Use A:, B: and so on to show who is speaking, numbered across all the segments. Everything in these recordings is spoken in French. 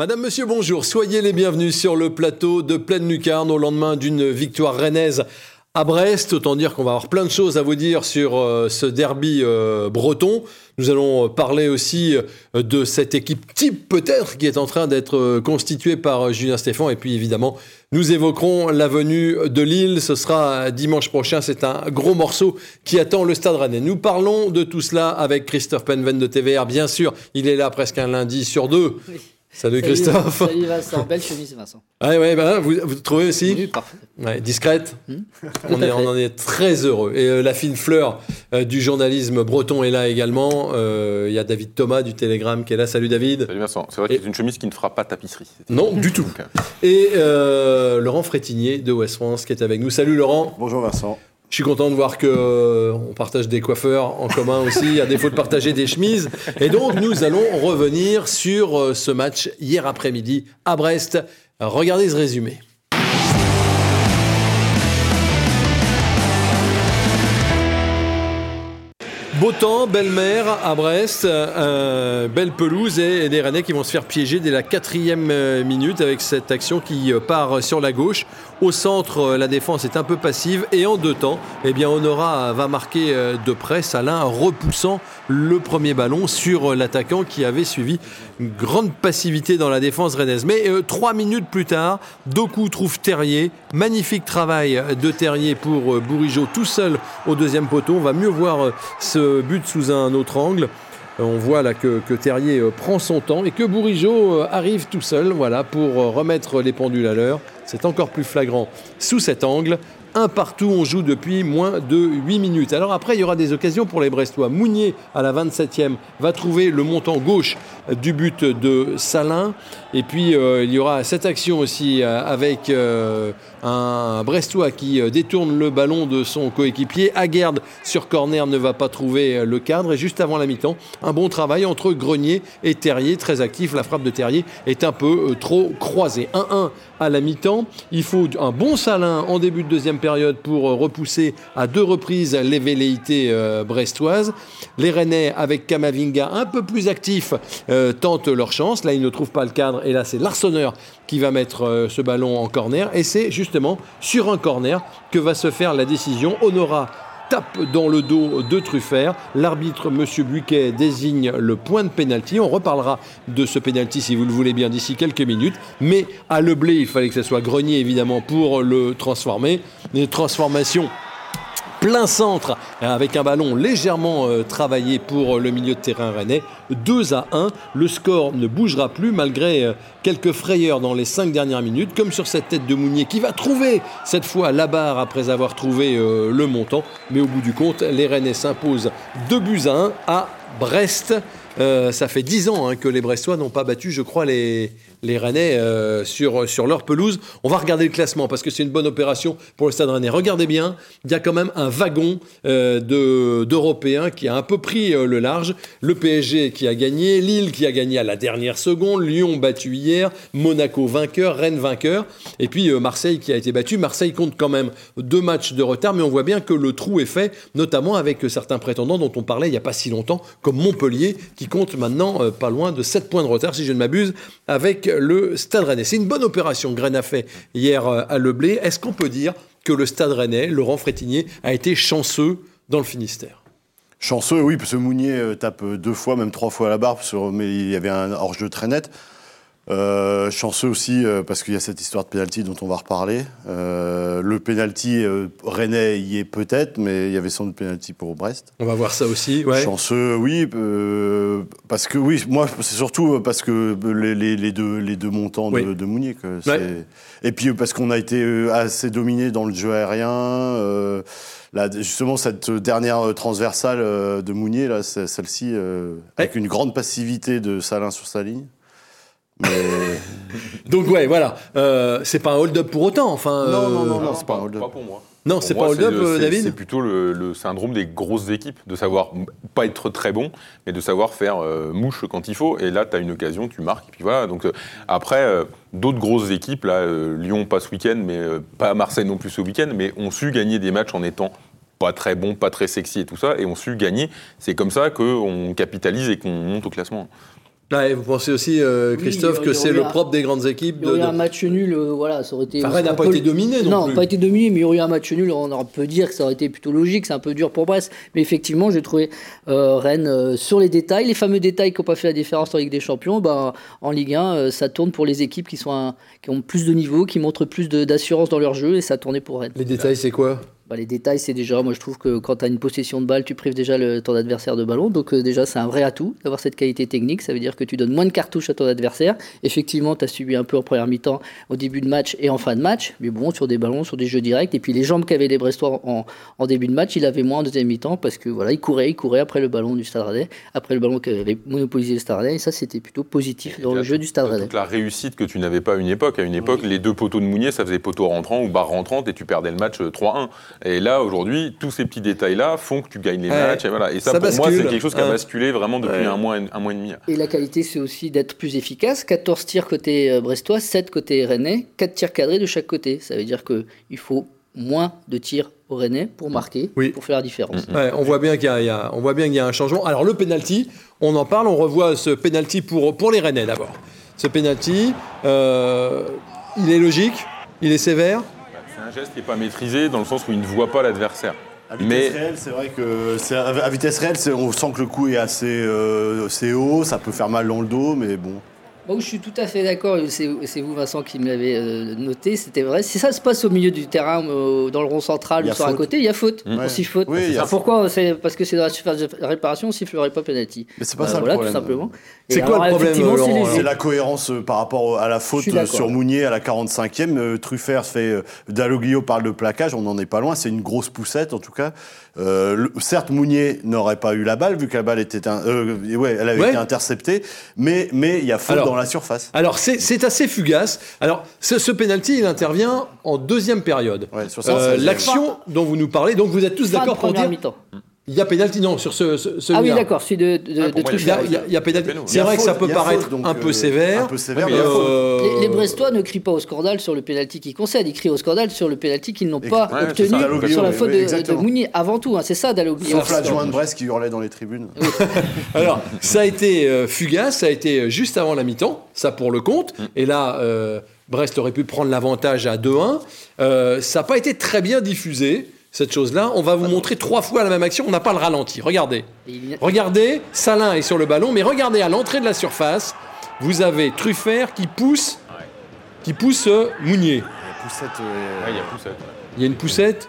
A: Madame, Monsieur, bonjour. Soyez les bienvenus sur le plateau de Pleine Lucarne au lendemain d'une victoire rennaise à Brest. Autant dire qu'on va avoir plein de choses à vous dire sur euh, ce derby euh, breton. Nous allons parler aussi euh, de cette équipe type peut-être qui est en train d'être constituée par Julien Stéphan. Et puis évidemment, nous évoquerons la venue de Lille. Ce sera dimanche prochain. C'est un gros morceau qui attend le Stade Rennais. Nous parlons de tout cela avec Christophe Penven de TVR. Bien sûr, il est là presque un lundi sur deux. Salut, Christophe.
B: Salut Vincent, belle chemise Vincent.
A: Ah ouais, bah, vous, vous trouvez aussi
B: Oui, parfait.
A: ouais, Discrète
B: Hmm.
A: on, est, on en est très heureux. Et euh, la fine fleur euh, du journalisme breton est là également. Euh, Il y a David Thomas du Télégramme qui est là. Salut David.
C: Salut Vincent. C'est vrai que
A: Et-
C: c'est une chemise qui ne fera pas tapisserie.
A: Non, du tout. Et euh, Laurent Frétinier de West France qui est avec nous. Salut Laurent.
D: Bonjour Vincent.
A: Je suis content de voir que euh, on partage des coiffeurs en commun aussi, à défaut de partager des chemises. Et donc, nous allons revenir sur euh, ce match hier après-midi à Brest. Regardez ce résumé. Beau temps, belle mer à Brest, euh, belle pelouse et, des Rennais qui vont se faire piéger dès la quatrième euh, minute avec cette action qui euh, part sur la gauche. Au centre, la défense est un peu passive et en deux temps, eh bien Honora va marquer de près Salin repoussant le premier ballon sur l'attaquant qui avait suivi grande passivité dans la défense rennaise. Mais euh, trois minutes plus tard, Doku trouve Terrier. Magnifique travail de Terrier pour euh, Bourigeau tout seul au deuxième poteau. On va mieux voir euh, ce but sous un autre angle. Euh, On voit là que, Terrier prend son temps et que Bourigeau arrive tout seul voilà, pour remettre les pendules à l'heure. C'est encore plus flagrant sous cet angle. Un partout, on joue depuis moins de 8 minutes. Alors après, il y aura des occasions pour les Brestois. Mounier, à la 27e, va trouver le montant gauche du but de Salin. Et puis, euh, il y aura cette action aussi euh, avec euh, un Brestois qui détourne le ballon de son coéquipier. Aguerd, sur corner, ne va pas trouver le cadre. Et juste avant la mi-temps, un bon travail entre Grenier et Terrier, très actif. La frappe de Terrier est un peu trop croisée. 1-1 à la mi-temps. Il faut un bon Salin en début de deuxième période pour euh, repousser à deux reprises les velléités euh, brestoises. Les Rennais, avec Kamavinga un peu plus actif, euh, tentent leur chance. Là, ils ne trouvent pas le cadre. Et là, c'est Larsonneur qui va mettre ce ballon en corner. Et c'est justement sur un corner que va se faire la décision. Honora tape dans le dos de Truffert. L'arbitre, M. Buquet, désigne le point de pénalty. On reparlera de ce pénalty, si vous le voulez bien, d'ici quelques minutes. Mais à Le Blé, il fallait que ce soit Grenier, évidemment, pour le transformer. Une transformation plein centre avec un ballon légèrement euh, travaillé pour euh, le milieu de terrain rennais. 2 à 1. Le score ne bougera plus malgré euh, quelques frayeurs dans les 5 dernières minutes, comme sur cette tête de Mounier qui va trouver cette fois la barre après avoir trouvé le montant. Mais au bout du compte, les Rennais s'imposent 2 buts à 1 à Brest. Ça fait 10 ans hein, que les Brestois n'ont pas battu, je crois, les, les Rennais euh, sur, sur leur pelouse. On va regarder le classement parce que c'est une bonne opération pour le Stade Rennais. Regardez bien, il y a quand même un wagon euh, de- d'Européens qui a un peu pris euh, le large. Le PSG qui a gagné, Lille qui a gagné à la dernière seconde, Lyon battu hier, Monaco vainqueur, Rennes vainqueur, et puis euh, Marseille qui a été battu. Marseille compte quand même deux matchs de retard, mais on voit bien que le trou est fait, notamment avec certains prétendants dont on parlait il n'y a pas si longtemps, comme Montpellier, qui compte maintenant pas loin de 7 points de retard, si je ne m'abuse, avec le Stade Rennais. C'est une bonne opération que a fait hier euh, à Le Blé. Est-ce qu'on peut dire que le Stade Rennais, Laurent Frétinier, a été chanceux dans le Finistère?
D: Chanceux, oui, parce que Mounier euh, tape euh, deux fois, même trois fois à la barre, mais il y avait un hors-jeu très net. Euh, chanceux aussi euh, parce qu'il y a cette histoire de penalty dont on va reparler. Euh, le penalty euh, Rennais y est peut-être, mais il y avait sans doute penalty pour Brest.
A: On va voir ça aussi. Ouais.
D: Chanceux, oui, euh, parce que oui, moi c'est surtout parce que les, les- les deux, les deux montants de,
A: Oui.
D: de Mounier. que
A: Ouais.
D: Et puis parce qu'on a été euh, assez dominé dans le jeu aérien. euh, là, justement, cette dernière transversale euh, de Mounier, là, celle-ci, euh, avec une grande passivité de Salin sur sa ligne. Mais
A: Donc ouais, voilà. Euh, c'est pas un hold-up pour autant. Enfin.
D: Non,
A: euh,
D: non, non, non, c'est pas un hold-up.
C: Pas pour moi.
A: Non, c'est pas hold-up, euh, David
C: C'est plutôt le, le syndrome des grosses équipes, de savoir pas être très bon, mais de savoir faire euh, mouche quand il faut. Et là, tu as une occasion, tu marques. Et puis voilà. Donc, euh, après, euh, d'autres grosses équipes, là, euh, Lyon pas ce week-end, mais euh, pas Marseille non plus ce week-end, mais ont su gagner des matchs en étant pas très bons, pas très sexy et tout ça, et ont su gagner. C'est comme ça qu'on capitalise et qu'on monte au classement.
A: Vous pensez aussi, euh, Christophe, que c'est le propre des grandes équipes
B: Il y aurait
A: de-
B: un match nul, euh, voilà, ça aurait été.
A: Enfin, Rennes n'a pas été dominé non,
B: Non,
A: plus.
B: pas été dominé, mais il y aurait eu un match nul. On peut dire que ça aurait été plutôt logique. C'est un peu dur pour Brest. Mais effectivement, j'ai trouvé euh, Rennes euh, sur les détails, les fameux détails qui n'ont pas fait la différence en Ligue des Champions. Ben, en Ligue 1, euh, ça tourne pour les équipes qui, sont un- qui ont plus de niveau, qui montrent plus d'assurance dans leur jeu. Et ça tournait pour Rennes.
A: Les détails, c'est quoi?
B: Bah, les détails, c'est déjà, moi je trouve que quand tu as une possession de balle, tu prives déjà le, ton adversaire de ballon. Donc euh, déjà, c'est un vrai atout d'avoir cette qualité technique. Ça veut dire que tu donnes moins de cartouches à ton adversaire. Effectivement, tu as subi un peu en première mi-temps, au début de match et en fin de match. Mais bon, sur des ballons, sur des jeux directs. Et puis les jambes qu'avaient les Brestois en, en début de match, il avait moins en deuxième mi-temps parce que voilà, il courait, il courait après le ballon du Stade Rennais, après le ballon qu'avait monopolisé le Stade Rennais. Et ça, c'était plutôt positif dans le jeu du Stade
C: toute
B: Rennais.
C: la réussite que tu n'avais pas à une époque. À une époque, les deux poteaux de Mounier, ça faisait poteau rentrant ou barre rentrante et tu perdais le match euh, 3-1. Et là, aujourd'hui, tous ces petits détails-là font que tu gagnes les
A: Ouais.
C: matchs. Et, voilà. et ça,
A: Ça
C: pour moi, c'est quelque chose qui a
A: Ouais.
C: basculé vraiment depuis
A: Ouais.
C: un, mois, un mois et demi.
B: Et la qualité, c'est aussi d'être plus efficace. 14 tirs côté euh, brestois, 7 côté rennais, 4 tirs cadrés de chaque côté. Ça veut dire qu'il faut moins de tirs au rennais pour marquer,
A: Oui.
B: pour faire la différence.
A: Ouais, on voit bien qu'il y, a- il y a- on voit bien qu'il y a un changement. Alors le penalty, on en parle, on revoit ce penalty pour, pour les Rennais d'abord. Ce penalty, euh, il est logique, il est sévère.
C: C'est un geste qui n'est pas maîtrisé dans le sens où il ne voit pas l'adversaire.
D: À vitesse
C: Mais-
D: réelle, c'est vrai que c'est à vitesse réelle, on sent que le coup est assez, euh, assez haut, ça peut faire mal dans le dos, mais bon.
B: Bon, je suis tout à fait d'accord. C'est vous, Vincent, qui me l'avez euh, noté. C'était vrai. Si ça se passe au milieu du terrain, euh, dans le rond central ou sur un côté, il y a faute.
D: Ouais.
B: On siffle faute.
D: Oui,
B: Pourquoi parce que c'est dans la surface de réparation, on sifflerait pas penalty.
D: Mais c'est pas
B: Euh,
D: ça
B: voilà,
D: le
B: tout
D: problème.
B: simplement.
A: C'est quoi le problème,
B: c'est.
D: C'est la cohérence euh, par rapport à la faute euh, sur Mounier à la 45e. Euh, Truffert fait. Euh, Dalloglio parle de plaquage, on n'en est pas loin. C'est une grosse poussette en tout cas. Euh, le- certes, Mounier n'aurait pas eu la balle vu que la balle était. un- euh, ouais, elle avait
A: Ouais.
D: été interceptée. Mais mais il y a faute
A: Alors,
D: dans la surface.
A: Alors c'est c'est assez fugace. Alors ce, ce penalty, il intervient en deuxième période.
D: Ouais, sur
A: Euh,
D: 116e.
A: L'action dont vous nous parlez, donc vous êtes tous d'accord pour dire
B: mi-temps.
A: Il y a penalty non sur ce, ce
B: Ah oui, d'accord, celui de, de,
C: Ah,
B: de
C: pour moi,
A: Il y a,
B: Truffert.
A: il y a- il y a pénalty. C'est vrai que ça peut paraître
D: faute, donc,
A: un peu
D: euh,
A: sévère.
D: Un peu sévère, mais.
A: Euh,
B: Les, les Brestois ne crient pas au scandale sur le pénalty qu'ils concèdent, ils crient au scandale sur le pénalty qu'ils n'ont pas
C: ouais,
B: obtenu
C: ça,
D: Dalloglio,
B: sur la
D: oui,
B: faute
D: oui,
B: de- de. Mounier. Avant tout, hein, c'est ça Dalloglio.
D: Sauf l'adjoint de Brest qui hurlait dans les tribunes.
A: Alors, ça a été euh, fugace, ça a été euh, juste avant la mi-temps, ça pour le compte. Et là, euh, Brest aurait pu prendre l'avantage à 2-1. Euh, ça n'a pas été très bien diffusé, cette chose-là. On va vous montrer trois fois la même action, on n'a pas le ralenti. Regardez.
B: Et
A: Regardez, Salin est sur le ballon, mais regardez à l'entrée de la surface, vous avez Truffert qui pousse, qui pousse euh, Mounier.
D: Euh,
C: il y a poussette.
A: Il y a une poussette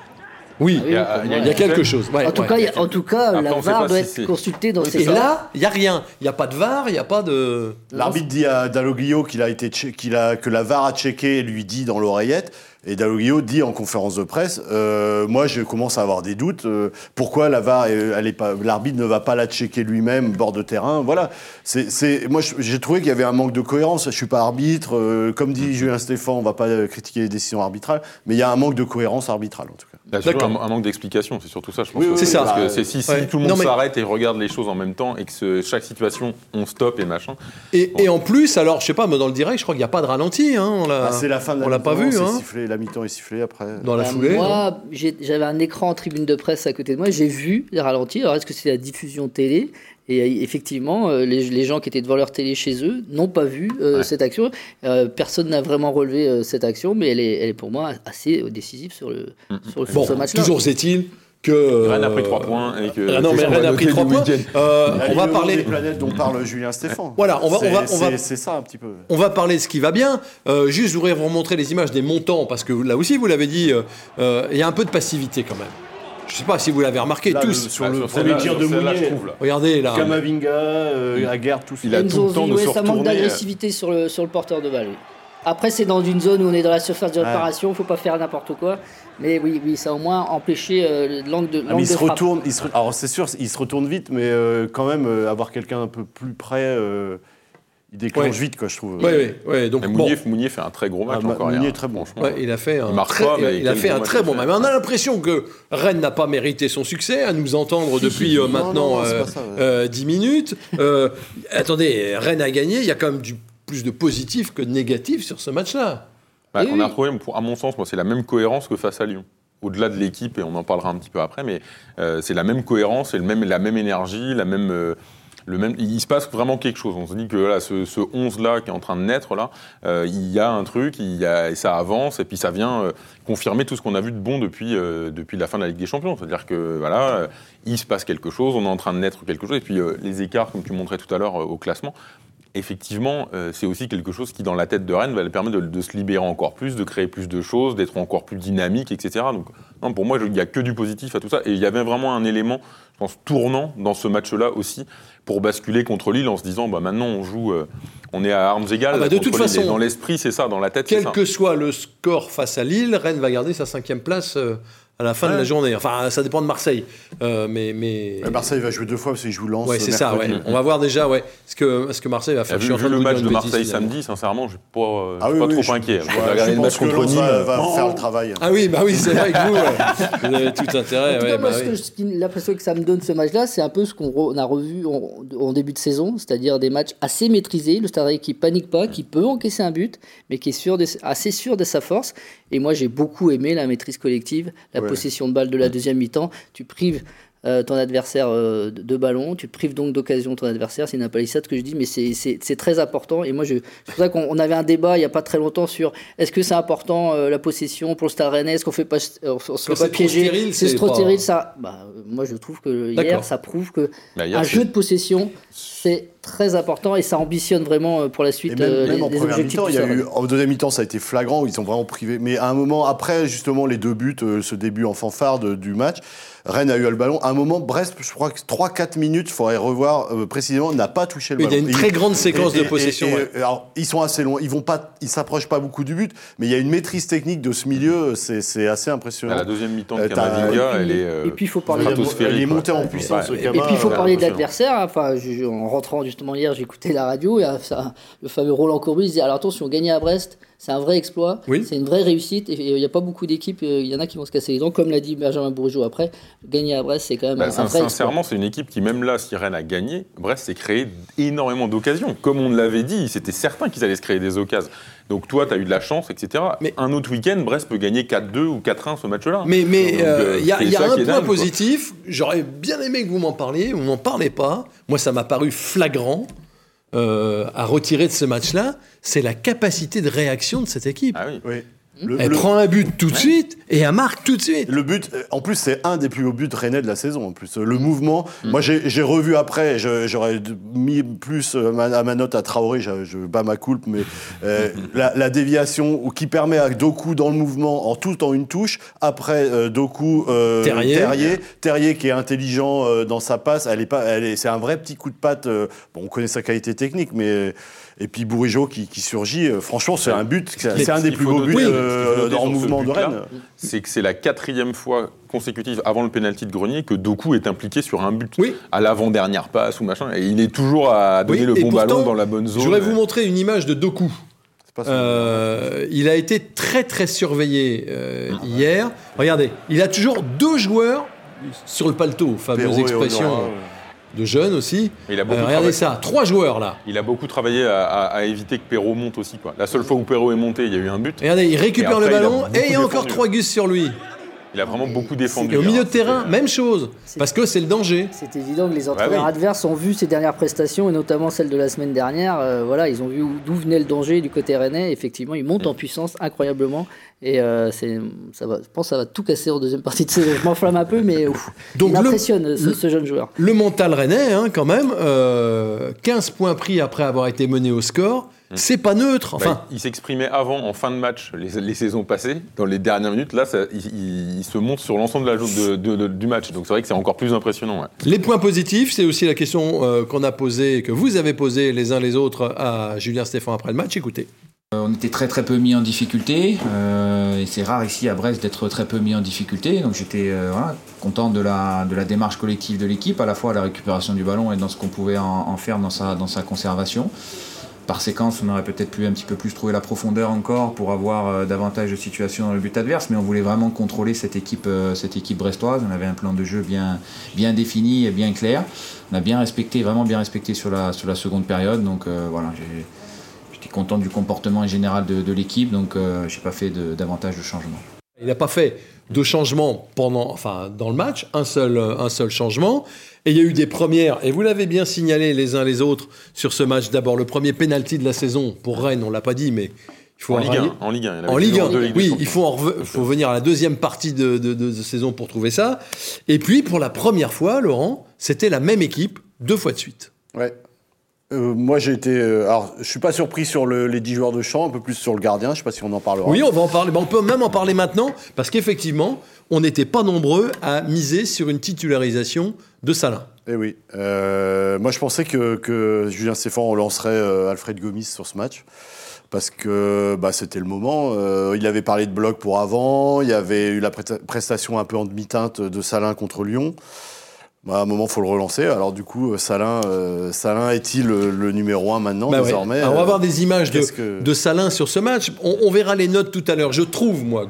A: Oui,
B: Ah
C: Il y a-
B: pour
C: il y
B: moi,
C: a-
A: il y a quelque chose. Ouais,
B: En tout
A: ouais.
B: cas, il y a- en tout cas,
C: Après,
B: la VAR doit
C: si
B: être consultée dans
A: Et
B: ces
A: là, il n'y a rien. Il n'y a pas de VAR, il n'y a pas de...
D: L'arbitre dit à Dalloglio qu'il a été qu'il a que la VAR a checké et lui dit dans l'oreillette. Et Dalloglio dit en conférence de presse, euh, moi je commence à avoir des doutes. euh, pourquoi la VAR, l'arbitre ne va pas la checker lui-même bord de terrain Voilà. C'est, moi j'ai trouvé qu'il y avait un manque de cohérence. Je suis pas arbitre, euh, comme dit Julien Stéphan, on va pas critiquer les décisions arbitrales, mais il y a un manque de cohérence arbitrale en tout cas.
C: Il y a un, un manque d'explication, c'est surtout ça, je pense.
D: Oui, oui,
A: C'est ça.
C: Parce que
D: bah,
C: si, si
A: ouais.
C: tout le monde
A: mais-
C: s'arrête et regarde les choses en même temps et que ce- chaque situation, on stop et machin.
A: Et, et en plus, alors, je sais pas, mais dans le direct, je crois qu'il n'y a pas de ralenti. Hein, on l'a-
D: Ah, c'est la fin de la
A: on l'a pas vu, hein.
D: sifflé, la mi-temps est sifflée après.
A: Dans la
B: Bah,
A: foulée.
B: Moi, j'avais un écran en tribune de presse à côté de moi, j'ai vu les ralentis. Alors, est-ce que c'est la diffusion télé? Et euh, effectivement, euh, les, les gens qui étaient devant leur télé chez eux n'ont pas vu euh,
C: Ouais.
B: cette action. Euh, personne n'a vraiment relevé euh, cette action, mais elle est, elle est pour moi assez décisive sur, le, sur, sur
A: Bon,
B: ce match-là.
A: toujours est-il que.
C: Rennes a pris
A: euh,
C: 3 points et que.
A: Ah non, mais Rennes a pris
C: noter
A: 3
C: du
A: points. Euh, on va parler.
D: des planètes dont parle Julien Stéphan.
A: Voilà, on va- on va-
D: C'est-
A: on va-
D: c'est- C'est ça un petit peu.
A: On va parler de ce qui va bien. Euh, juste, je voudrais vous remontrer les images des montants, parce que là aussi, vous l'avez dit, euh, euh, il y a un peu de passivité quand même. Je sais pas si vous l'avez remarqué
D: Là,
A: tous.
D: le- sur
C: Ah,
D: le
C: sur
D: premier tir de Mounier,
C: je trouve, là.
A: Regardez là.
D: Kamavinga, euh, tout ça.
C: Il a tout le temps de se
B: ça manque d'agressivité sur le, sur le porteur de balle. Après, c'est dans une zone où on est dans la surface de
D: Ouais.
B: réparation, faut pas faire n'importe quoi. Mais oui, oui, ça a au moins empêché euh, l'angle de,
D: Ah, mais il
B: de
D: se
B: frappe.
D: retourne, il se re- alors c'est sûr, il se retourne vite, mais euh, quand même, euh, avoir quelqu'un un peu plus près, euh, il déclenche vite, quoi, je trouve.
A: Oui, oui. Donc,
C: Mounier, Mounier, fait un très gros match
D: Ah,
C: encore.
D: Mounier est très bon.
C: franchement.
A: Ouais, il a fait un
C: Il
A: très,
C: pas, mais
A: il a fait
C: bon
A: un
C: match
A: très
C: il
A: bon match. Mais on a l'impression que Rennes n'a pas mérité son succès, à nous entendre depuis euh,
D: Non,
A: maintenant
D: non, c'est
A: euh,
D: pas ça, ouais.
A: euh, 10 minutes. Attendez, Rennes a gagné, il y a quand même du, plus de positif que de négatif sur ce match-là.
C: Bah, on a retrouvé, à mon sens, moi, c'est la même cohérence que face à Lyon. Au-delà de l'équipe, et on en parlera un petit peu après, mais euh, c'est la même cohérence, et le même, la même énergie, la même, euh, le même. Il se passe vraiment quelque chose. On se dit que là, ce, ce 11-là qui est en train de naître, là, euh, il y a un truc, il y a, et ça avance, et puis ça vient confirmer tout ce qu'on a vu de bon depuis, depuis la fin de la Ligue des Champions. C'est-à-dire que voilà, il se passe quelque chose, on est en train de naître quelque chose, et puis les écarts, comme tu montrais tout à l'heure au classement, effectivement, euh, c'est aussi quelque chose qui, dans la tête de Rennes, va lui permettre de, de se libérer encore plus, de créer plus de choses, d'être encore plus dynamique, etc. Donc, non, pour moi, il n'y a que du positif à tout ça. Et il y avait vraiment un élément, je pense, tournant dans ce match-là aussi, pour basculer contre Lille en se disant, bah, maintenant, on joue, euh, on est à armes égales.
A: Ah bah, de toute
C: Lille.
A: façon,
C: Et dans l'esprit, c'est ça, dans la tête, c'est
A: Quel que soit le score face à Lille, Rennes va garder sa cinquième place euh, à la fin de la journée. Enfin, ça dépend de Marseille. Euh, mais, mais...
D: Marseille va jouer deux fois parce qu'il joue Lens.
A: Ouais, c'est ça, ouais. On va voir déjà ouais, ce, que, ce que Marseille va faire. Je
C: vu
A: suis en
C: vu
A: train
C: le match de Marseille
A: bêtise,
C: samedi, sincèrement, je ne suis pas, euh,
D: Ah oui,
C: pas
D: oui,
C: trop
D: je-
C: inquiet.
D: je- je
C: le match contre Nîmes.
D: va, faire le travail.
A: Ah oui, bah oui, c'est vrai que vous, ouais, vous avez tout intérêt.
B: En cas,
A: bah
B: l'impression que ça me donne ce match-là, c'est un peu ce qu'on a revu en, en début de saison, c'est-à-dire des matchs assez maîtrisés, le Stade qui panique pas, qui peut encaisser un but, mais qui est sûr de- assez sûr de sa force. Et moi, j'ai beaucoup aimé la maîtrise collective, la. Possession de balle de la deuxième mi-temps. Tu prives euh, ton adversaire euh, de, de ballon, tu prives donc d'occasion ton adversaire. C'est une palissade que je dis, mais c'est- très important. Et moi, je- c'est pour ça qu'on on avait un débat il n'y a pas très longtemps sur est-ce que c'est important euh, la possession pour le Stade Rennais, est-ce qu'on fait pas, on, se fait pas piéger, c'est trop stérile, ça. Bah, moi, je trouve que hier, ça prouve que
C: Bah, hier,
B: un jeu de possession, c'est très important et ça ambitionne vraiment euh, pour la
D: Et
B: suite
D: même,
B: euh,
D: même
B: les,
D: en
B: les
D: première mi-temps,
B: du
D: il y a eu, en deuxième mi-temps, ça a été flagrant où ils ont vraiment privé. Mais à un moment, après justement les deux buts, euh, ce début en fanfare de- du match, Rennes a eu le ballon. À un moment, Brest, je crois que 3-4 minutes, il faudrait revoir euh, précisément, n'a pas touché le
A: Oui, il y a
D: ballon.
A: une
D: Et-
A: très grande séquence
D: et-
A: de
D: et-
A: possession,
D: et-
A: ouais.
D: et- alors, ils sont assez loin. Ils vont pas, ils s'approchent pas beaucoup du but, mais il y a une maîtrise technique de ce milieu. C'est assez impressionnant.
C: À la deuxième mi-temps de Camavinga,
B: et
C: elle est. euh,
B: et puis, il faut parler-
D: Il est
C: quoi.
D: monté en puissance.
B: Et puis il faut parler de l'adversaire. hein. Enfin, en rentrant justement hier, j'écoutais la radio et euh, ça- le fameux Roland Courbis disait alors attention, gagner à Brest, c'est un vrai exploit,
A: Oui.
B: c'est une vraie réussite. Et il n'y a pas beaucoup d'équipes, euh, il y en a qui vont se casser les dents, comme l'a dit Benjamin Bourgeot après. Gagner à Brest, c'est quand même
C: Bah,
B: un, vrai
C: sincèrement, c'est une équipe qui, même là, si Rennes a gagné, Brest s'est créé énormément d'occasions. Comme on l'avait dit, c'était certain qu'ils allaient se créer des occasions. Donc toi, tu as eu de la chance, etc.
A: Mais-
C: un autre week-end, Brest peut gagner 4-2 ou 4-1 ce match-là.
A: Mais mais
C: Donc,
A: euh,
C: euh,
A: il y a, il y un point
C: dingue,
A: positif. J'aurais bien aimé que vous m'en parliez. Vous m'en parlez pas. Moi, ça m'a paru flagrant euh, à retirer de ce match-là. C'est la capacité de réaction de cette équipe.
C: Ah oui.
D: Oui. Le,
A: Elle
D: le-
A: prend un but tout de suite et elle marque tout de suite.
D: Le but, euh, en plus, c'est un des plus beaux buts rennais de la saison. En plus, Euh, le mouvement. Moi, j'ai revu après. J'aurais mis plus euh, à ma note à Traoré. Je, je bats ma coulpe, mais euh, la, la déviation ou qui permet à Doku dans le mouvement, en tout en une touche. Après euh, Doku, euh,
A: Terrier.
D: Terrier, Terrier qui est intelligent dans sa passe. Elle est pas. Elle est. C'est un vrai petit coup de patte. bon, on connaît sa qualité technique, mais et puis Bourigeau qui, qui surgit. euh, franchement, c'est un but. C'est un des plus beaux buts euh,
C: sur ce
D: mouvement de Rennes.
C: C'est que c'est la quatrième fois consécutive avant le pénalty de Grenier que Doku est impliqué sur un but.
A: Oui.
C: À l'avant-dernière passe ou machin. Et il est toujours à donner
A: Oui,
C: le bon
A: pourtant,
C: ballon dans la bonne zone.
A: Je voudrais vous montrer une image de Doku. Euh, il a été très très surveillé euh, hier. Regardez, il a toujours deux joueurs sur le paletot, fameuse expression de jeunes aussi.
C: Il a beaucoup
A: Euh, regardez
C: travaillé.
A: ça, trois joueurs là.
C: Il a beaucoup travaillé à, à- à éviter que Perrault monte aussi. Quoi. La seule fois où Perrault est monté, il y a eu un but.
A: Regardez, il récupère le ballon et il y a encore trois gus sur lui.
C: Il a vraiment beaucoup défendu.
A: Et au milieu de terrain, même chose. Parce que c'est le danger.
B: C'est évident que les entraîneurs
C: oui.
B: adverses ont vu ces dernières prestations, et notamment celle de la semaine dernière. euh, voilà, ils ont vu où- d'où venait le danger du côté rennais. Effectivement, ils montent en puissance incroyablement. Et euh, ça va, je pense que ça va tout casser en deuxième partie de saison. Je m'enflamme un peu, mais ouf,
A: Donc
B: il
A: le-
B: m'impressionne ce, ce jeune joueur.
A: Le mental rennais, hein, quand même, euh, 15 points pris après avoir été mené au score, c'est pas neutre.
C: Bah,
A: Enfin,
C: il il s'exprimait avant, en fin de match, les, les saisons passées, dans les dernières minutes. Là, ça- il, se monte sur l'ensemble de la, de- de- de- du match. Donc c'est vrai que c'est encore plus impressionnant. ouais.
A: les points positifs, c'est aussi la question euh, qu'on a posée, que vous avez posée les uns les autres à Julien Stéphan après le match. Écoutez.
E: Euh, On était très très peu mis en difficulté euh, et c'est rare ici à Brest d'être très peu mis en difficulté donc j'étais euh, voilà, content de la, de la démarche collective de l'équipe à la fois à la récupération du ballon et dans ce qu'on pouvait en, en faire dans sa, dans sa conservation. Par séquence, on aurait peut-être pu un petit peu plus trouver la profondeur encore pour avoir euh, davantage de situations dans le but adverse, mais on voulait vraiment contrôler cette équipe, euh, cette équipe brestoise. On avait un plan de jeu bien, défini et bien clair. On a bien respecté, vraiment bien respecté sur la, seconde période. Donc euh, voilà, j'ai- j'étais content du comportement en général de, l'équipe, donc euh, j'ai pas fait davantage de changements.
A: Il n'a pas fait de changement pendant, enfin, dans le match, un seul, euh, un seul changement. Et il y a eu des premières, et vous l'avez bien signalé les uns les autres sur ce match. D'abord, le premier penalty de la saison pour Rennes, on l'a pas dit, mais il faut
C: En Ligue
A: rallier-
C: 1. En Ligue 1. il y en
A: Ligue
C: toujours
A: 1,
C: deux Ligue des
A: oui, il faut, en faut venir à la deuxième partie de, de- de- de saison pour trouver ça. Et puis, pour la première fois, Laurent, c'était la même équipe deux fois de suite.
D: Ouais. Euh, moi, j'ai été. euh, alors, je suis pas surpris sur le- les 10 joueurs de champ, un peu plus sur le gardien. Je sais pas si on en parlera.
A: Oui, on va en parler. Ben, on peut même en parler maintenant, parce qu'effectivement, on n'était pas nombreux à miser sur une titularisation de Salin.
D: Eh oui. Euh, moi, je pensais que, que Julien Stéphane relancerait euh, Alfred Gomis sur ce match. Parce que bah, c'était le moment. Il avait parlé de bloc pour avant. Il y avait eu la presta- prestation un peu en demi-teinte de Salin contre Lyon. Bah, à un moment, il faut le relancer. Alors, du coup, euh, Salin, euh, Salin est-il le, le numéro un maintenant,
A: Bah ouais.
D: désormais
A: Alors, on va
D: Euh,
A: voir des images de,
D: que-
A: de Salin sur ce match. On, on verra les notes tout à l'heure. Je trouve, moi,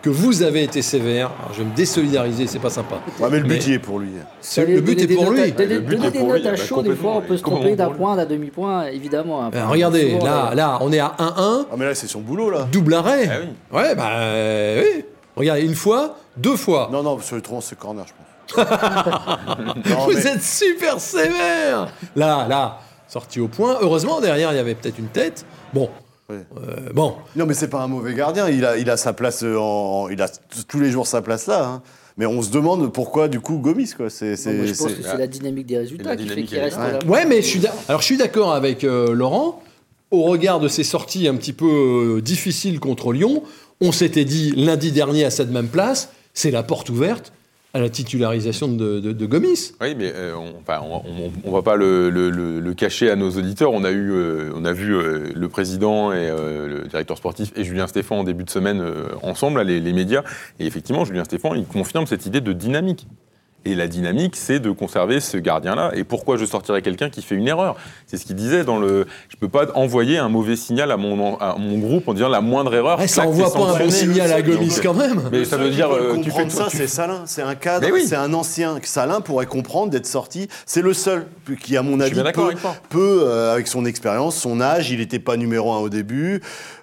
A: que, vous avez été sévère. Alors, je vais me désolidariser, c'est pas sympa.
D: Ouais, mais le but,
A: Mais-
D: est pour lui.
A: Le but est pour lui.
B: Donner, des notes à
C: bah,
B: chaud, des fois, on peut se tromper d'un point, d'un demi-point, évidemment.
A: Ben, regardez,
B: souvent,
A: là,
B: euh,
A: là, on est à 1-1.
D: Ah, mais là, c'est son boulot, là.
A: Double arrêt.
C: Ah oui.
A: Ouais, bah euh, oui. Regardez, une fois, deux fois.
D: Non, non, sur le tronc, c'est corner, je pense. Non,
A: Vous
D: mais-
A: êtes super sévère. Là, là, sorti au point. Heureusement, derrière, il y avait peut-être une tête. Bon.
D: Ouais.
A: Euh, bon.
D: Non, mais c'est pas un mauvais gardien. Il a, il a sa place euh, en, il a tous les jours sa place là. hein. Mais on se demande pourquoi du coup Gomis quoi. C'est, c'est,
B: bon, moi, je pense que c'est la dynamique des résultats qui fait qu'il
C: est
B: reste
C: là.
B: là.
A: Ouais, mais je suis d'a- alors je suis d'accord avec euh, Laurent. Au regard de ces sorties un petit peu euh, difficiles contre Lyon, on s'était dit lundi dernier à cette même place, c'est la porte ouverte à la titularisation de, Gomis.
C: Oui, mais euh, on, on va pas le, cacher à nos auditeurs. On a eu, euh, vu euh, le président et le directeur sportif et Julien Stéphan en début de semaine ensemble, les, les médias. Et effectivement, Julien Stéphan, il confirme cette idée de dynamique. Et la dynamique, c'est de conserver ce gardien-là. Et pourquoi je sortirais quelqu'un qui fait une erreur? C'est ce qu'il disait dans le. Je peux pas envoyer un mauvais signal à mon, à mon groupe en disant la moindre erreur.
A: Ouais, ça envoie pas un bon signal à Gomis
C: Donc,
A: quand même.
C: Mais ça veut dire, euh, tu fais
D: comprendre ça,
C: tu-
D: c'est Salin, c'est un cadre,
C: oui.
D: c'est un ancien. Salin pourrait comprendre d'être sorti. C'est le seul qui, à mon avis,
C: avec
D: peut, euh, avec son expérience, son âge, il n'était pas numéro un au début,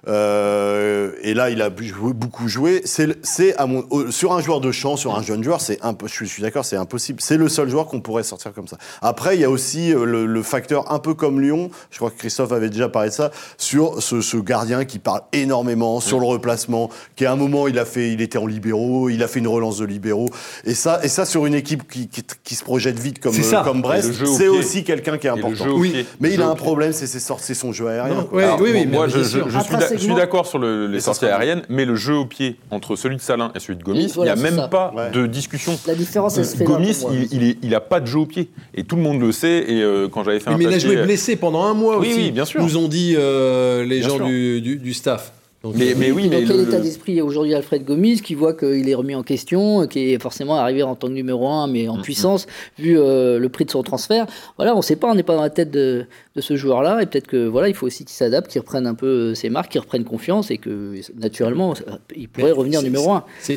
D: euh, et là, il a beaucoup joué. C'est, le- c'est à mon, au- sur un joueur de champ, sur un jeune joueur, c'est je suis, je suis d'accord, c'est impossible. C'est le seul joueur qu'on pourrait sortir comme ça. Après, il y a aussi euh, le, le facteur un peu comme Lyon. Je crois que Christophe avait déjà parlé de ça sur ce, ce gardien qui parle énormément sur le replacement, qui à un moment il a fait, il était en libéraux, il a fait une relance de libéraux, et ça, et ça sur une équipe qui, qui, qui se projette vite comme,
A: ça.
D: comme Brest,
C: au
D: c'est aussi quelqu'un qui est important.
A: Oui.
D: Mais
C: Le
D: il a un
C: pied.
D: problème, c'est son jeu aérien.
A: Non,
D: quoi.
A: ouais,
C: Alors,
A: oui, oui,
C: bon, moi, je,
A: sûr.
C: je- je suis je suis d'accord sur le- les sorties aériennes, mais le jeu au pied entre celui de Salin et celui de Gomis,
B: voilà,
C: il n'y a même
B: ça.
C: pas
D: Ouais.
C: de discussion.
B: La différence, elle se fait là,
C: Gomis, il, il, est- il a pas de jeu au pied. Et tout le monde le sait. Et euh, quand j'avais fait
A: Oui,
C: un
A: mais il a joué blessé pendant un mois
C: Oui,
A: aussi.
C: oui, bien sûr.
A: Nous ont dit euh, les
C: Bien
A: gens
C: sûr.
A: du, du- du staff. Donc,
C: Mais,
A: euh,
C: mais oui, mais
B: dans quel
C: le-
B: état d'esprit est aujourd'hui Alfred Gomis qui voit qu'il est remis en question, qui est forcément arrivé en tant que numéro 1 mais en
C: Mhm.
B: puissance vu euh, le prix de son transfert. Voilà, on ne sait pas, on n'est pas dans la tête de, de ce joueur-là et peut-être que voilà, il faut aussi qu'il s'adapte, qu'il reprenne un peu euh, ses marques, qu'il reprenne confiance et que naturellement il pourrait
A: Mais
B: revenir numéro 1.
A: c'est-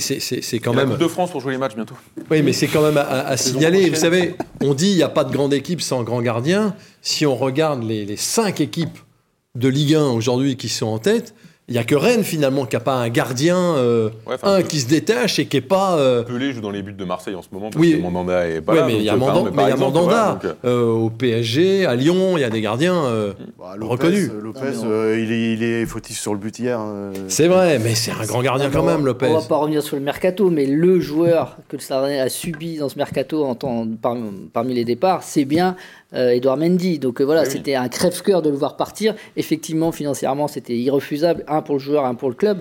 A: quand
C: a la
A: même.
C: Coupe de France pour jouer les matchs bientôt.
A: Oui, mais c'est quand même à, à signaler. Vous savez, on dit il n'y a pas de grande équipe sans grand gardien. Si on regarde les, les cinq équipes de Ligue 1 aujourd'hui qui sont en tête, il n'y a que Rennes finalement qui n'a pas un gardien, euh,
C: Ouais,
A: un qui se détache et qui n'est pas. euh,
C: Pelé joue dans les buts de Marseille en ce moment parce
A: Oui.
C: que Mandanda est pas
A: ouais,
C: là.
A: mais
C: donc,
A: il y a
C: euh,
A: Mandan- mais il y a
C: exemple,
A: Mandanda.
C: voilà, donc, euh,
A: au PSG, à Lyon, il y a des gardiens. euh,
D: Bah,
A: Reconnu.
D: Lopez,
B: Non, on-
D: euh, il, est, il est fautif sur le but hier. euh.
A: C'est vrai, mais c'est un grand gardien quand
B: Alors,
A: même, Lopez.
B: On va pas revenir sur le mercato, mais le joueur que le Stade a subi dans ce mercato en temps- par- parmi les départs, c'est bien euh, Edouard Mendy. Donc euh, voilà,
C: Oui, oui.
B: c'était un crève-cœur de le voir partir. Effectivement, financièrement, c'était irrefusable, un pour le joueur, un pour le club.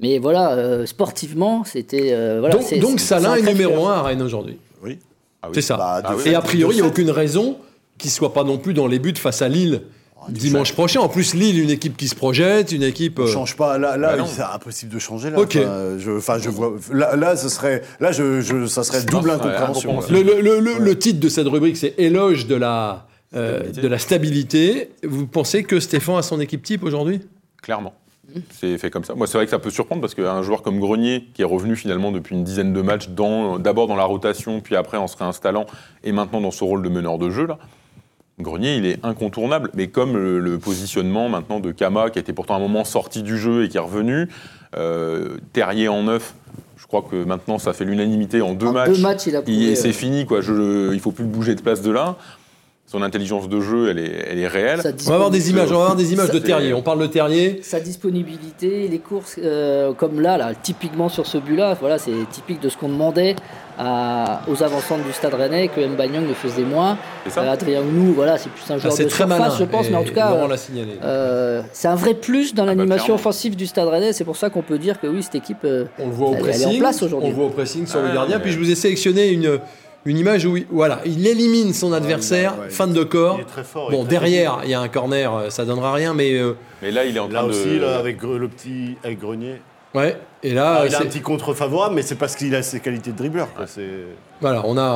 B: Mais voilà, euh, sportivement, c'était. euh, voilà,
A: donc, donc
B: c'est
A: est
B: un
A: numéro. 1 à Rennes aujourd'hui.
D: Oui.
C: ah oui.
A: C'est ça.
D: Bah,
C: Ah oui.
A: Et a priori, il n'y a aucune raison qu'il ne soit pas non plus dans les buts face à Lille dimanche prochain. En plus, Lille, une équipe qui se projette, une équipe.
D: On
A: euh,
D: change pas. Là, là
C: Bah
D: c'est impossible de changer. Là.
A: Ok.
D: Enfin, je, enfin, je vois. Là, là, ce serait. Là, je, je, ça serait double incompréhension.
A: Le, le- le- le- le titre de cette rubrique, c'est Éloge de la, euh,
C: Stabilité.
A: de la stabilité. Vous pensez que Stéphane a son équipe type aujourd'hui?
C: Clairement. C'est fait comme ça. Moi, c'est vrai que ça peut surprendre parce qu'un joueur comme Grenier, qui est revenu finalement depuis une dizaine de matchs, d'abord dans la rotation, puis après en se réinstallant, et maintenant dans son rôle de meneur de jeu, là, Grenier, il est incontournable. Mais comme le, le positionnement maintenant de Kama, qui était pourtant un moment sorti du jeu et qui est revenu, euh, Terrier en neuf, je crois que maintenant ça fait l'unanimité en deux
B: En
C: matchs.
B: deux matchs, il a prouvé,
C: Et
B: euh,
C: c'est fini, quoi. Je, il faut plus bouger de place de là. Son intelligence de jeu, elle est, elle est réelle.
A: On va avoir des images, on va avoir des images de Terrier. On parle de Terrier.
B: sa disponibilité, les courses euh, comme là, là, typiquement sur ce but-là, voilà, c'est typique de ce qu'on demandait à- aux avançants du Stade Rennais que Mbanyang le faisait moins.
C: C'est ça
B: Euh, Adrien Ounou, voilà, c'est plus un
A: Ah,
B: joueur de
A: très
B: surface,
A: malin.
B: je pense,
A: et
B: mais en tout cas, euh,
A: l'a signalé.
B: euh, c'est un vrai plus dans l'animation
C: clairement.
B: offensive du Stade Rennais. C'est pour ça qu'on peut dire que oui, cette équipe. euh,
A: On le voit au
B: Elle- elle est en
A: pressing.
B: place
A: on
B: aujourd'hui.
A: le voit au pressing sur le
C: Ah,
A: gardien.
C: mais-
A: Puis je vous ai sélectionné une, une image où il, voilà, il élimine son adversaire,
D: ouais, il-
A: fan de corps.
D: Il est très fort. il est
A: Bon,
D: très
A: derrière, il y a un corner, euh, ça donnera rien, mais euh,
C: Mais là, il est en train de.
D: aussi, là, avec le petit avec Grenier.
A: ouais. Et là,
D: Ah, il a un petit contre favorable, mais c'est parce qu'il a ses qualités de dribbleur. quoi. C'est-
A: voilà, on a,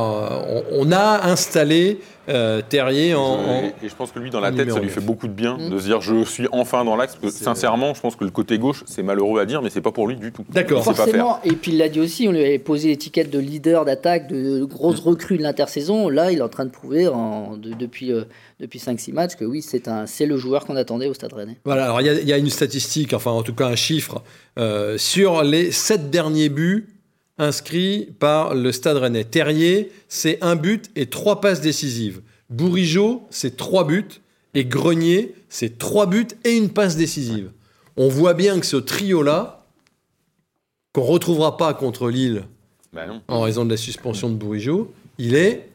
A: on, on a installé euh, Terrier en, en-
C: Et, je pense que lui, dans la tête, ça lui fait beaucoup de bien
B: Mm.
C: de se dire je suis enfin dans l'axe. Parce que, Sincèrement, je pense que le côté gauche, c'est malheureux à dire, mais c'est pas pour lui du tout.
A: D'accord.
C: Il sait pas.
B: Forcément, et puis il l'a dit aussi, on lui avait posé l'étiquette de leader d'attaque, de grosse recrue de l'intersaison. Là, il est en train de prouver en- de- depuis, euh, depuis 5-6 matchs que oui, c'est un- c'est le joueur qu'on attendait au Stade Rennais.
A: Voilà, alors il y a- il y, a une statistique, enfin en tout cas un chiffre, euh, sur les sept derniers buts inscrits par le Stade Rennais. Terrier, c'est un but et trois passes décisives. Bourigeau, c'est trois buts. Et Grenier, c'est trois buts et une passe décisive. On voit bien que ce trio-là, qu'on retrouvera pas contre Lille
C: Bah non.
A: en raison de la suspension de Bourigeau, il est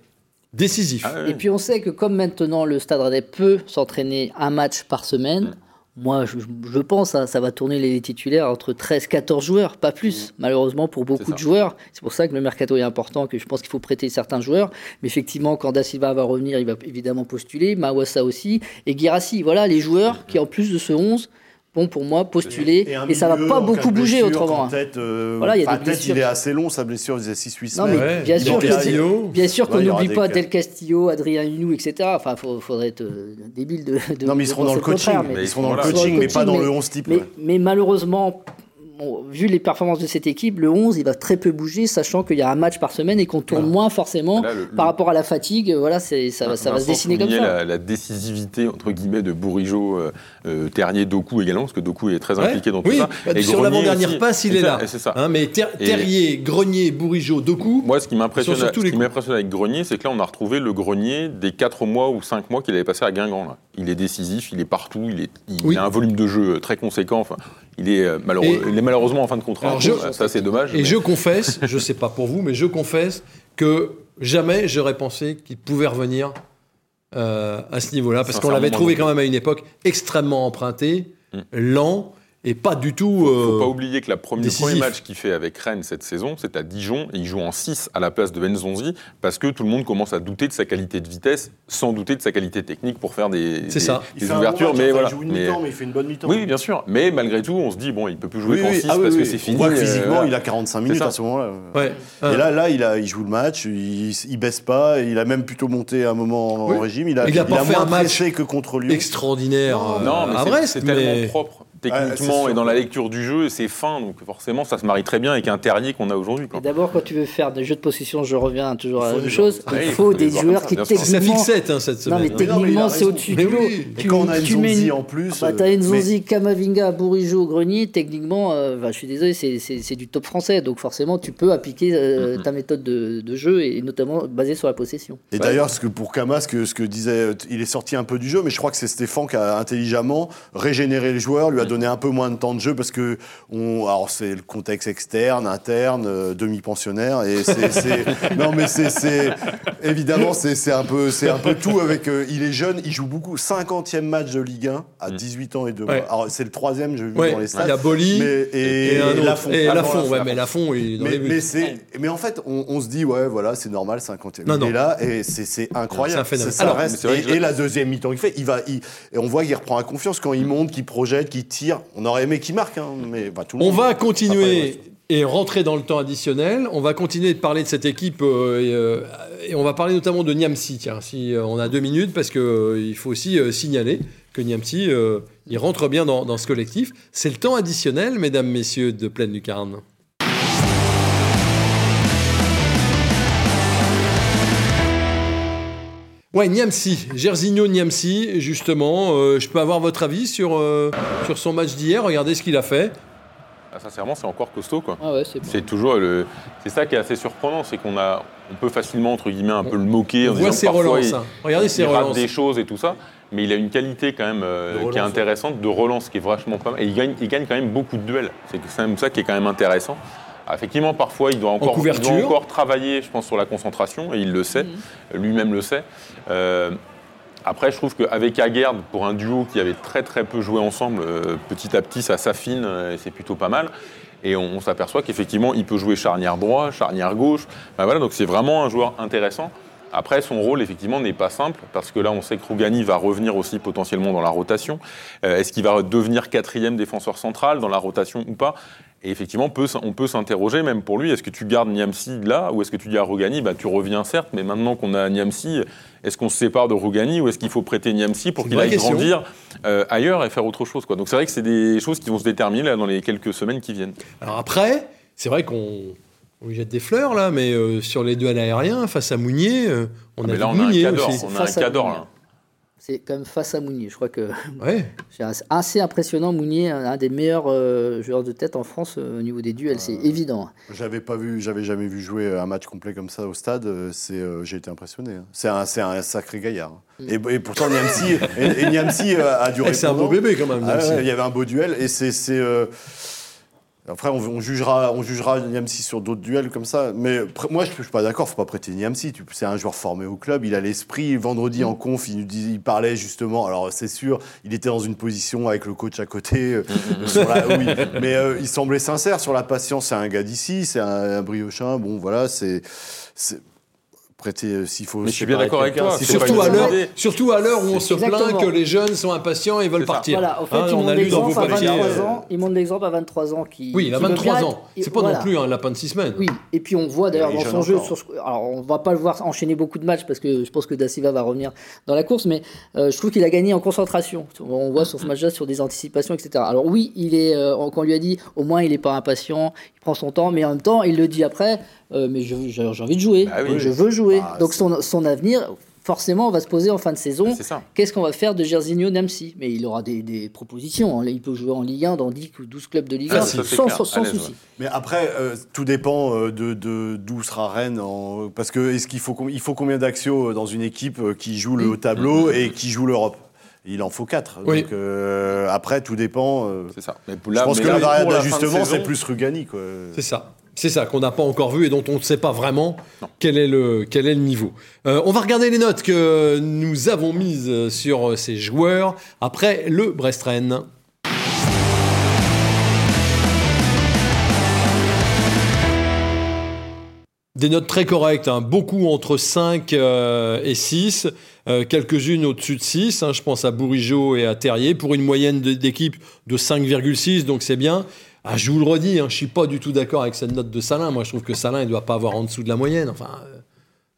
A: décisif.
C: Ah.
B: Et puis on sait que comme maintenant le Stade Rennais peut s'entraîner un match par semaine, moi je, je pense que ça va tourner les titulaires entre 13-14 joueurs, pas plus, malheureusement pour beaucoup
C: ça.
B: de joueurs. C'est pour ça que le mercato est important, que je pense qu'il faut prêter certains joueurs. Mais effectivement, quand Da Silva va revenir, il va évidemment postuler, Mawassa aussi, et Guirassi. Voilà les joueurs qui en plus de ce 11 vont pour moi postuler,
D: un
B: et, ça va pas beaucoup bouger autrement.
D: en
B: hein.
D: tête, euh,
B: Voilà, il y a des
D: tête,
B: blessures.
D: il est assez long, sa blessure faisait 6-8
B: Non,
D: semaines.
B: mais
A: Ouais,
B: bien
A: il
B: sûr que. Bien sûr qu'on
D: il
B: n'oublie pas. Tel Castillo, Adrien Hunou, etc. Enfin, il faudrait être euh, débile de, de-
D: Non, mais ils seront dans le coaching. Ils seront dans le coaching, mais pas dans le 11 type.
B: Mais malheureusement, bon, vu les performances de cette équipe, le 11, il va très peu bouger, sachant qu'il y a un match par semaine et qu'on tourne
A: Voilà.
B: moins forcément
C: Là, le-
B: par
C: le-
B: rapport à la fatigue. Voilà, c'est, ça, va, ça va se dessiner comme ça.
C: La, la décisivité entre guillemets de Bourigeau, euh, euh, Terrier, Doku également, parce que Doku est très
A: Ouais.
C: impliqué dans tout
A: oui,
C: ça.
A: bah,
C: Et
A: sur
C: Grenier
A: l'avant-dernière
C: aussi.
A: passe, il est là.
C: C'est ça.
A: Hein, mais Ter-
C: Et-
A: Terrier, Grenier, Bourigeau, Doku,
C: Moi, ce qui m'impressionne, ce qui m'impressionne avec Grenier, c'est que là, on a retrouvé le Grenier des 4 mois ou 5 mois qu'il avait passé à Guingamp. Là. Il est décisif, il est partout, il, est, il
A: Oui.
C: a un volume de jeu très conséquent. Enfin, il, est, euh, malheureux,
A: Et-
C: il est malheureusement en fin de contrat.
A: Je-
C: ça, c'est dommage.
A: Et
C: mais-
A: je confesse, je sais pas pour vous, mais je confesse que jamais j'aurais pensé qu'il pouvait revenir euh, à ce niveau-là, parce qu'on l'avait trouvé quand même à une époque extrêmement emprunté,
C: Mm.
A: lent, et pas du tout...
C: Faut
A: euh,
C: pas oublier que la première, le premier match qu'il fait avec Rennes cette saison, c'est à Dijon, et il joue en 6 à la place de Benzonzi, parce que tout le monde commence à douter de sa qualité de vitesse, sans douter de sa qualité technique pour faire des,
A: C'est
C: des-
A: ça.
D: Il
C: des ouvertures.
D: match,
C: mais
D: enfin,
C: voilà.
D: Il joue une
C: Mais-
D: mi-temps, mais il fait une bonne mi-temps.
C: oui, bien sûr. Mais malgré tout, on se dit, bon, il peut plus jouer
D: Oui,
C: qu'en
D: oui.
C: 6
D: Ah
C: parce
D: oui.
C: que c'est fini.
D: On voit que
C: euh,
D: physiquement, il a 45 minutes à ce moment-là.
A: ouais.
D: Et là, là il, a, il joue le match, il, il baisse pas, il a même plutôt monté un moment en régime. Il a,
A: Il a pas fait
D: moins
A: un match
D: que contre Lyon.
A: extraordinaire euh,
C: Non, mais
A: à
C: c'est-
A: mais...
C: tellement propre techniquement
D: sûr.
C: et dans la lecture du jeu, c'est fin, donc forcément ça se marie très bien avec un terrier qu'on a aujourd'hui.
B: D'abord, quand tu veux faire des jeux de possession, je reviens toujours à la même chose. Il faut des
C: des joueurs
B: qui
C: sûr.
A: C'est sa
B: techniquement.
A: fixette hein, cette semaine.
D: non, mais
B: techniquement, c'est au-dessus du lot. Tu-
D: quand on a
B: une-
D: en plus.
B: Bah,
D: euh,
B: t'as
D: mais-
B: Nzonzi, Kamavinga, Bourigeau, Grenier, techniquement, euh, bah, je suis désolé, c'est- du top français. Donc forcément, tu peux appliquer euh, ta méthode de, de jeu et notamment basée sur la possession.
D: Et d'ailleurs, ce que pour Kama, ce que, ce que disait, il est sorti un peu du jeu, mais je crois que c'est Stéphane qui a intelligemment régénéré les joueurs, lui a donné un peu moins de temps de jeu parce que, on, alors c'est le contexte externe, interne, euh, demi-pensionnaire, et c'est, non mais c'est- évidemment c'est, un peu, c'est un peu tout avec, euh, il est jeune, il joue beaucoup, 50e match de Ligue 1 à 18 ans et 2 mois.
A: Ouais.
D: Alors c'est le troisième, j'ai vu
A: Ouais,
D: dans les
A: il
D: stats.
A: y a Boli
D: mais, et,
A: et.
D: Lafont.
A: Et
D: Avant
A: Lafont, ouais, mais Lafont, il est dans
D: Mais,
A: les buts.
D: mais, c'est, mais en fait, on, on se dit, ouais, voilà, c'est normal, 50
A: Non,
D: Il
A: non.
D: est là et c'est, incroyable.
A: C'est.
D: Ça
A: Alors,
D: reste-
C: vrai
D: et,
C: je-
D: et la deuxième mi-temps qu'il fait, il va, il- et on voit qu'il reprend la confiance quand il monte, qu'il projette, qu'il tire. On aurait aimé qu'il marque, hein, mais bah, tout le
A: On
D: monde.
A: va continuer est rentré dans le temps additionnel. On va continuer de parler de cette équipe euh, et, euh, et on va parler notamment de Niamsi. Tiens, si euh, on a deux minutes, parce qu'il il faut aussi signaler que Niamsi, il rentre bien dans, ce collectif. C'est le temps additionnel, mesdames, messieurs de Pleine Lucarne. Ouais, Niamsi, Gersigno Niamsi, justement. je peux avoir votre avis sur, sur son match d'hier? Regardez ce qu'il a fait.
C: Ah, sincèrement, c'est encore costaud, quoi.
B: Ah ouais, c'est bon.
C: Toujours le. C'est ça qui est assez surprenant, c'est qu'on a, on peut facilement entre guillemets un peu le moquer
A: On
C: en
A: voit
C: disant
A: ses relances.
C: il-
A: hein. Regardez ses
C: il rate
A: relances.
C: des choses et tout ça, mais il a une qualité quand même euh,
A: relance,
C: qui est intéressante de relance qui est vachement pas mal. Et il gagne, il gagne quand même beaucoup de duels. C'est quand même ça qui est quand même intéressant. Ah, effectivement, parfois, il doit encore, il doit encore travailler, je pense, sur la concentration, et il le sait, lui-même le sait. Euh, après, je trouve qu'avec Aguerd, pour un duo qui avait très peu joué ensemble, euh, petit à petit, ça s'affine euh, et c'est plutôt pas mal. Et on, s'aperçoit qu'effectivement, il peut jouer charnière droit, charnière gauche. Voilà, donc c'est vraiment un joueur intéressant. Après, son rôle, effectivement, n'est pas simple, parce que là, on sait que Rougani va revenir aussi potentiellement dans la rotation. Euh, Est-ce qu'il va devenir quatrième défenseur central dans la rotation ou pas? Et effectivement, on peut, s'interroger, même pour lui, est-ce que tu gardes Niamsi là, ou est-ce que tu dis à Rougani, bah, tu reviens certes, mais maintenant qu'on a Niamsi, est-ce qu'on se sépare de Rougani, ou est-ce qu'il faut prêter Niamsi pour qu'il aille
A: question.
C: grandir euh, ailleurs et faire autre chose quoi? Donc c'est vrai que c'est des choses qui vont se déterminer là, dans les quelques semaines qui viennent.
A: Alors après, c'est vrai qu'on on lui jette des fleurs là, mais euh, sur les duels aériens, face à Mounier, euh, on
C: Ah,
A: a
C: mais là, on a un
A: Mounier
C: cadre.
A: aussi.
C: On a un
B: Face à Mounier.
C: là.
B: C'est quand même face à Mounier. Je crois que
A: Ouais.
B: c'est assez- impressionnant. Mounier, un un des meilleurs euh, joueurs de tête en France euh, au niveau des duels, c'est évident.
D: J'avais pas vu, j'avais jamais vu jouer un match complet comme ça au stade. C'est, j'ai été impressionné. hein. C'est un, c'est un sacré gaillard. hein. Et, et pourtant Niamsi, et, et Niamsi a duré.
A: C'est un beau bébé quand même.
D: Ah ouais, il y avait un beau duel et c'est. Après, on, on jugera, on jugera Niamsi sur d'autres duels comme ça. Mais moi, je ne suis pas d'accord. Faut pas prêter Niamsi. C'est un joueur formé au club. Il a l'esprit. Vendredi en conf, il nous dit, il parlait justement. Alors, c'est sûr, il était dans une position avec le coach à côté. euh, sur la- oui. Mais euh, il semblait sincère sur la patience. C'est un gars d'ici. C'est un, un briochin. Bon, voilà. C'est. Prêter euh, s'il faut.
C: Mais je suis bien d'accord avec toi,
A: Surtout à l'heure, surtout à l'heure où on se
B: Exactement.
A: plaint que les jeunes sont impatients et veulent partir.
B: Voilà, au fait,
A: Hein,
B: il
A: on
B: montre
A: a lu dans vos
B: l'exemple à
A: papiers.
B: 23
A: euh,
B: ans. Il montre l'exemple à 23 ans qui.
A: Oui, il a
B: qui veut
A: 23
B: bien
A: ans.
B: être-
A: C'est pas
B: voilà.
A: non plus un lapin de six semaines.
B: Oui, et puis on voit d'ailleurs dans son jeu, sur alors on va pas le voir enchaîner beaucoup de matchs parce que je pense que Da Silva va revenir dans la course, mais euh, je trouve qu'il a gagné en concentration. On voit sur ce match-là sur des anticipations, etc. Alors oui, il est, euh, quand on lui a dit au moins il n'est pas impatient, il prend son temps, mais en même temps il le dit après, euh, mais je- j'ai envie de jouer,
C: Bah oui.
B: je veux jouer.
D: Ah,
B: Donc son, son avenir, forcément, va se poser en fin de saison. Qu'est-ce qu'on va faire de Gersigno Namsi? Mais il aura des, des propositions. hein. Il peut jouer en Ligue 1 dans 10 ou 12 clubs de Ligue 1
C: Ah,
B: sans, souci.
C: ouais.
D: Mais après, euh, tout dépend euh, de de- d'où sera Rennes. en- Parce que est-ce qu'il faut, com- il faut combien d'axios dans une équipe qui joue le haut tableau et qui joue l'Europe? Il en faut quatre.
A: Oui.
D: Donc euh, après, tout dépend. euh,
C: C'est ça. Mais
D: je pense
C: mais
D: que
C: là,
D: la variable d'ajustement, c'est plus Rugani.
A: C'est ça. C'est ça qu'on n'a pas encore vu et dont on ne sait pas vraiment
C: Non.
A: quel est le, quel est le niveau. Euh, on va regarder les notes que nous avons mises sur ces joueurs après le Brest-Rennes. Des notes très correctes, hein. beaucoup entre 5 euh, et 6, euh, quelques-unes au-dessus de 6, hein. je pense à Bourigeau et à Terrier, pour une moyenne d'équipe de 5,6, donc c'est bien. Ah, je vous le redis, hein, je suis pas du tout d'accord avec cette note de Salin, moi je trouve que Salin il doit pas avoir en dessous de la moyenne, enfin, euh,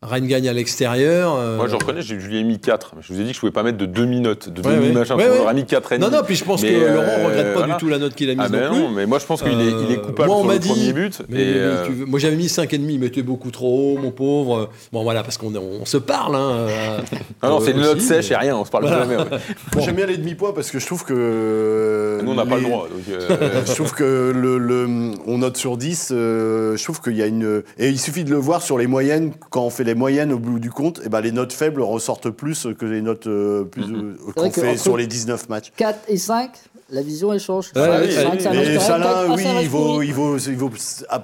A: Rennes gagne à l'extérieur. euh,
C: Moi, je reconnais, j'ai- je lui ai mis 4. Je vous ai dit que je pouvais pas mettre de demi-notes, de
A: Ouais, ouais.
C: demi-machin.
A: Ouais, ouais.
C: mis 4 et
A: Non,
C: demi.
A: non, puis je pense
C: Mais,
A: que
C: euh,
A: Laurent regrette pas
C: voilà.
A: du tout la note qu'il a mise
C: Ah ben
A: non plus.
C: non, mais moi je pense qu'il est, il est
A: Euh,
C: coupable
A: moi, on
C: sur
A: m'a
C: le
A: dit-
C: premier but.
A: Mais,
C: et,
A: mais
C: euh,
A: tu veux- moi j'avais mis 5,5, mais t'es beaucoup trop haut, mon pauvre. Bon voilà, parce qu'on on se parle. Hein, euh,
C: Ah non, c'est une note
A: aussi,
C: sèche
A: mais-
C: et rien, on se parle
A: Voilà.
C: jamais. ouais.
D: Moi, J'aime bien les demi-points parce que je trouve que.
C: Nous, on n'a pas le droit. donc,
D: je trouve que le, on note sur 10, euh, je trouve qu'il y a une... Et il suffit de le voir sur les moyennes, quand on fait les moyennes au bout du compte, et ben les notes faibles ressortent plus que les notes euh, plus, euh, qu'on fait sur les 19 matchs.
B: 4 et 5, la vision elle change.
A: Ouais,
B: Cinq,
A: oui,
B: ah,
D: il vaut, il vaut, il vaut-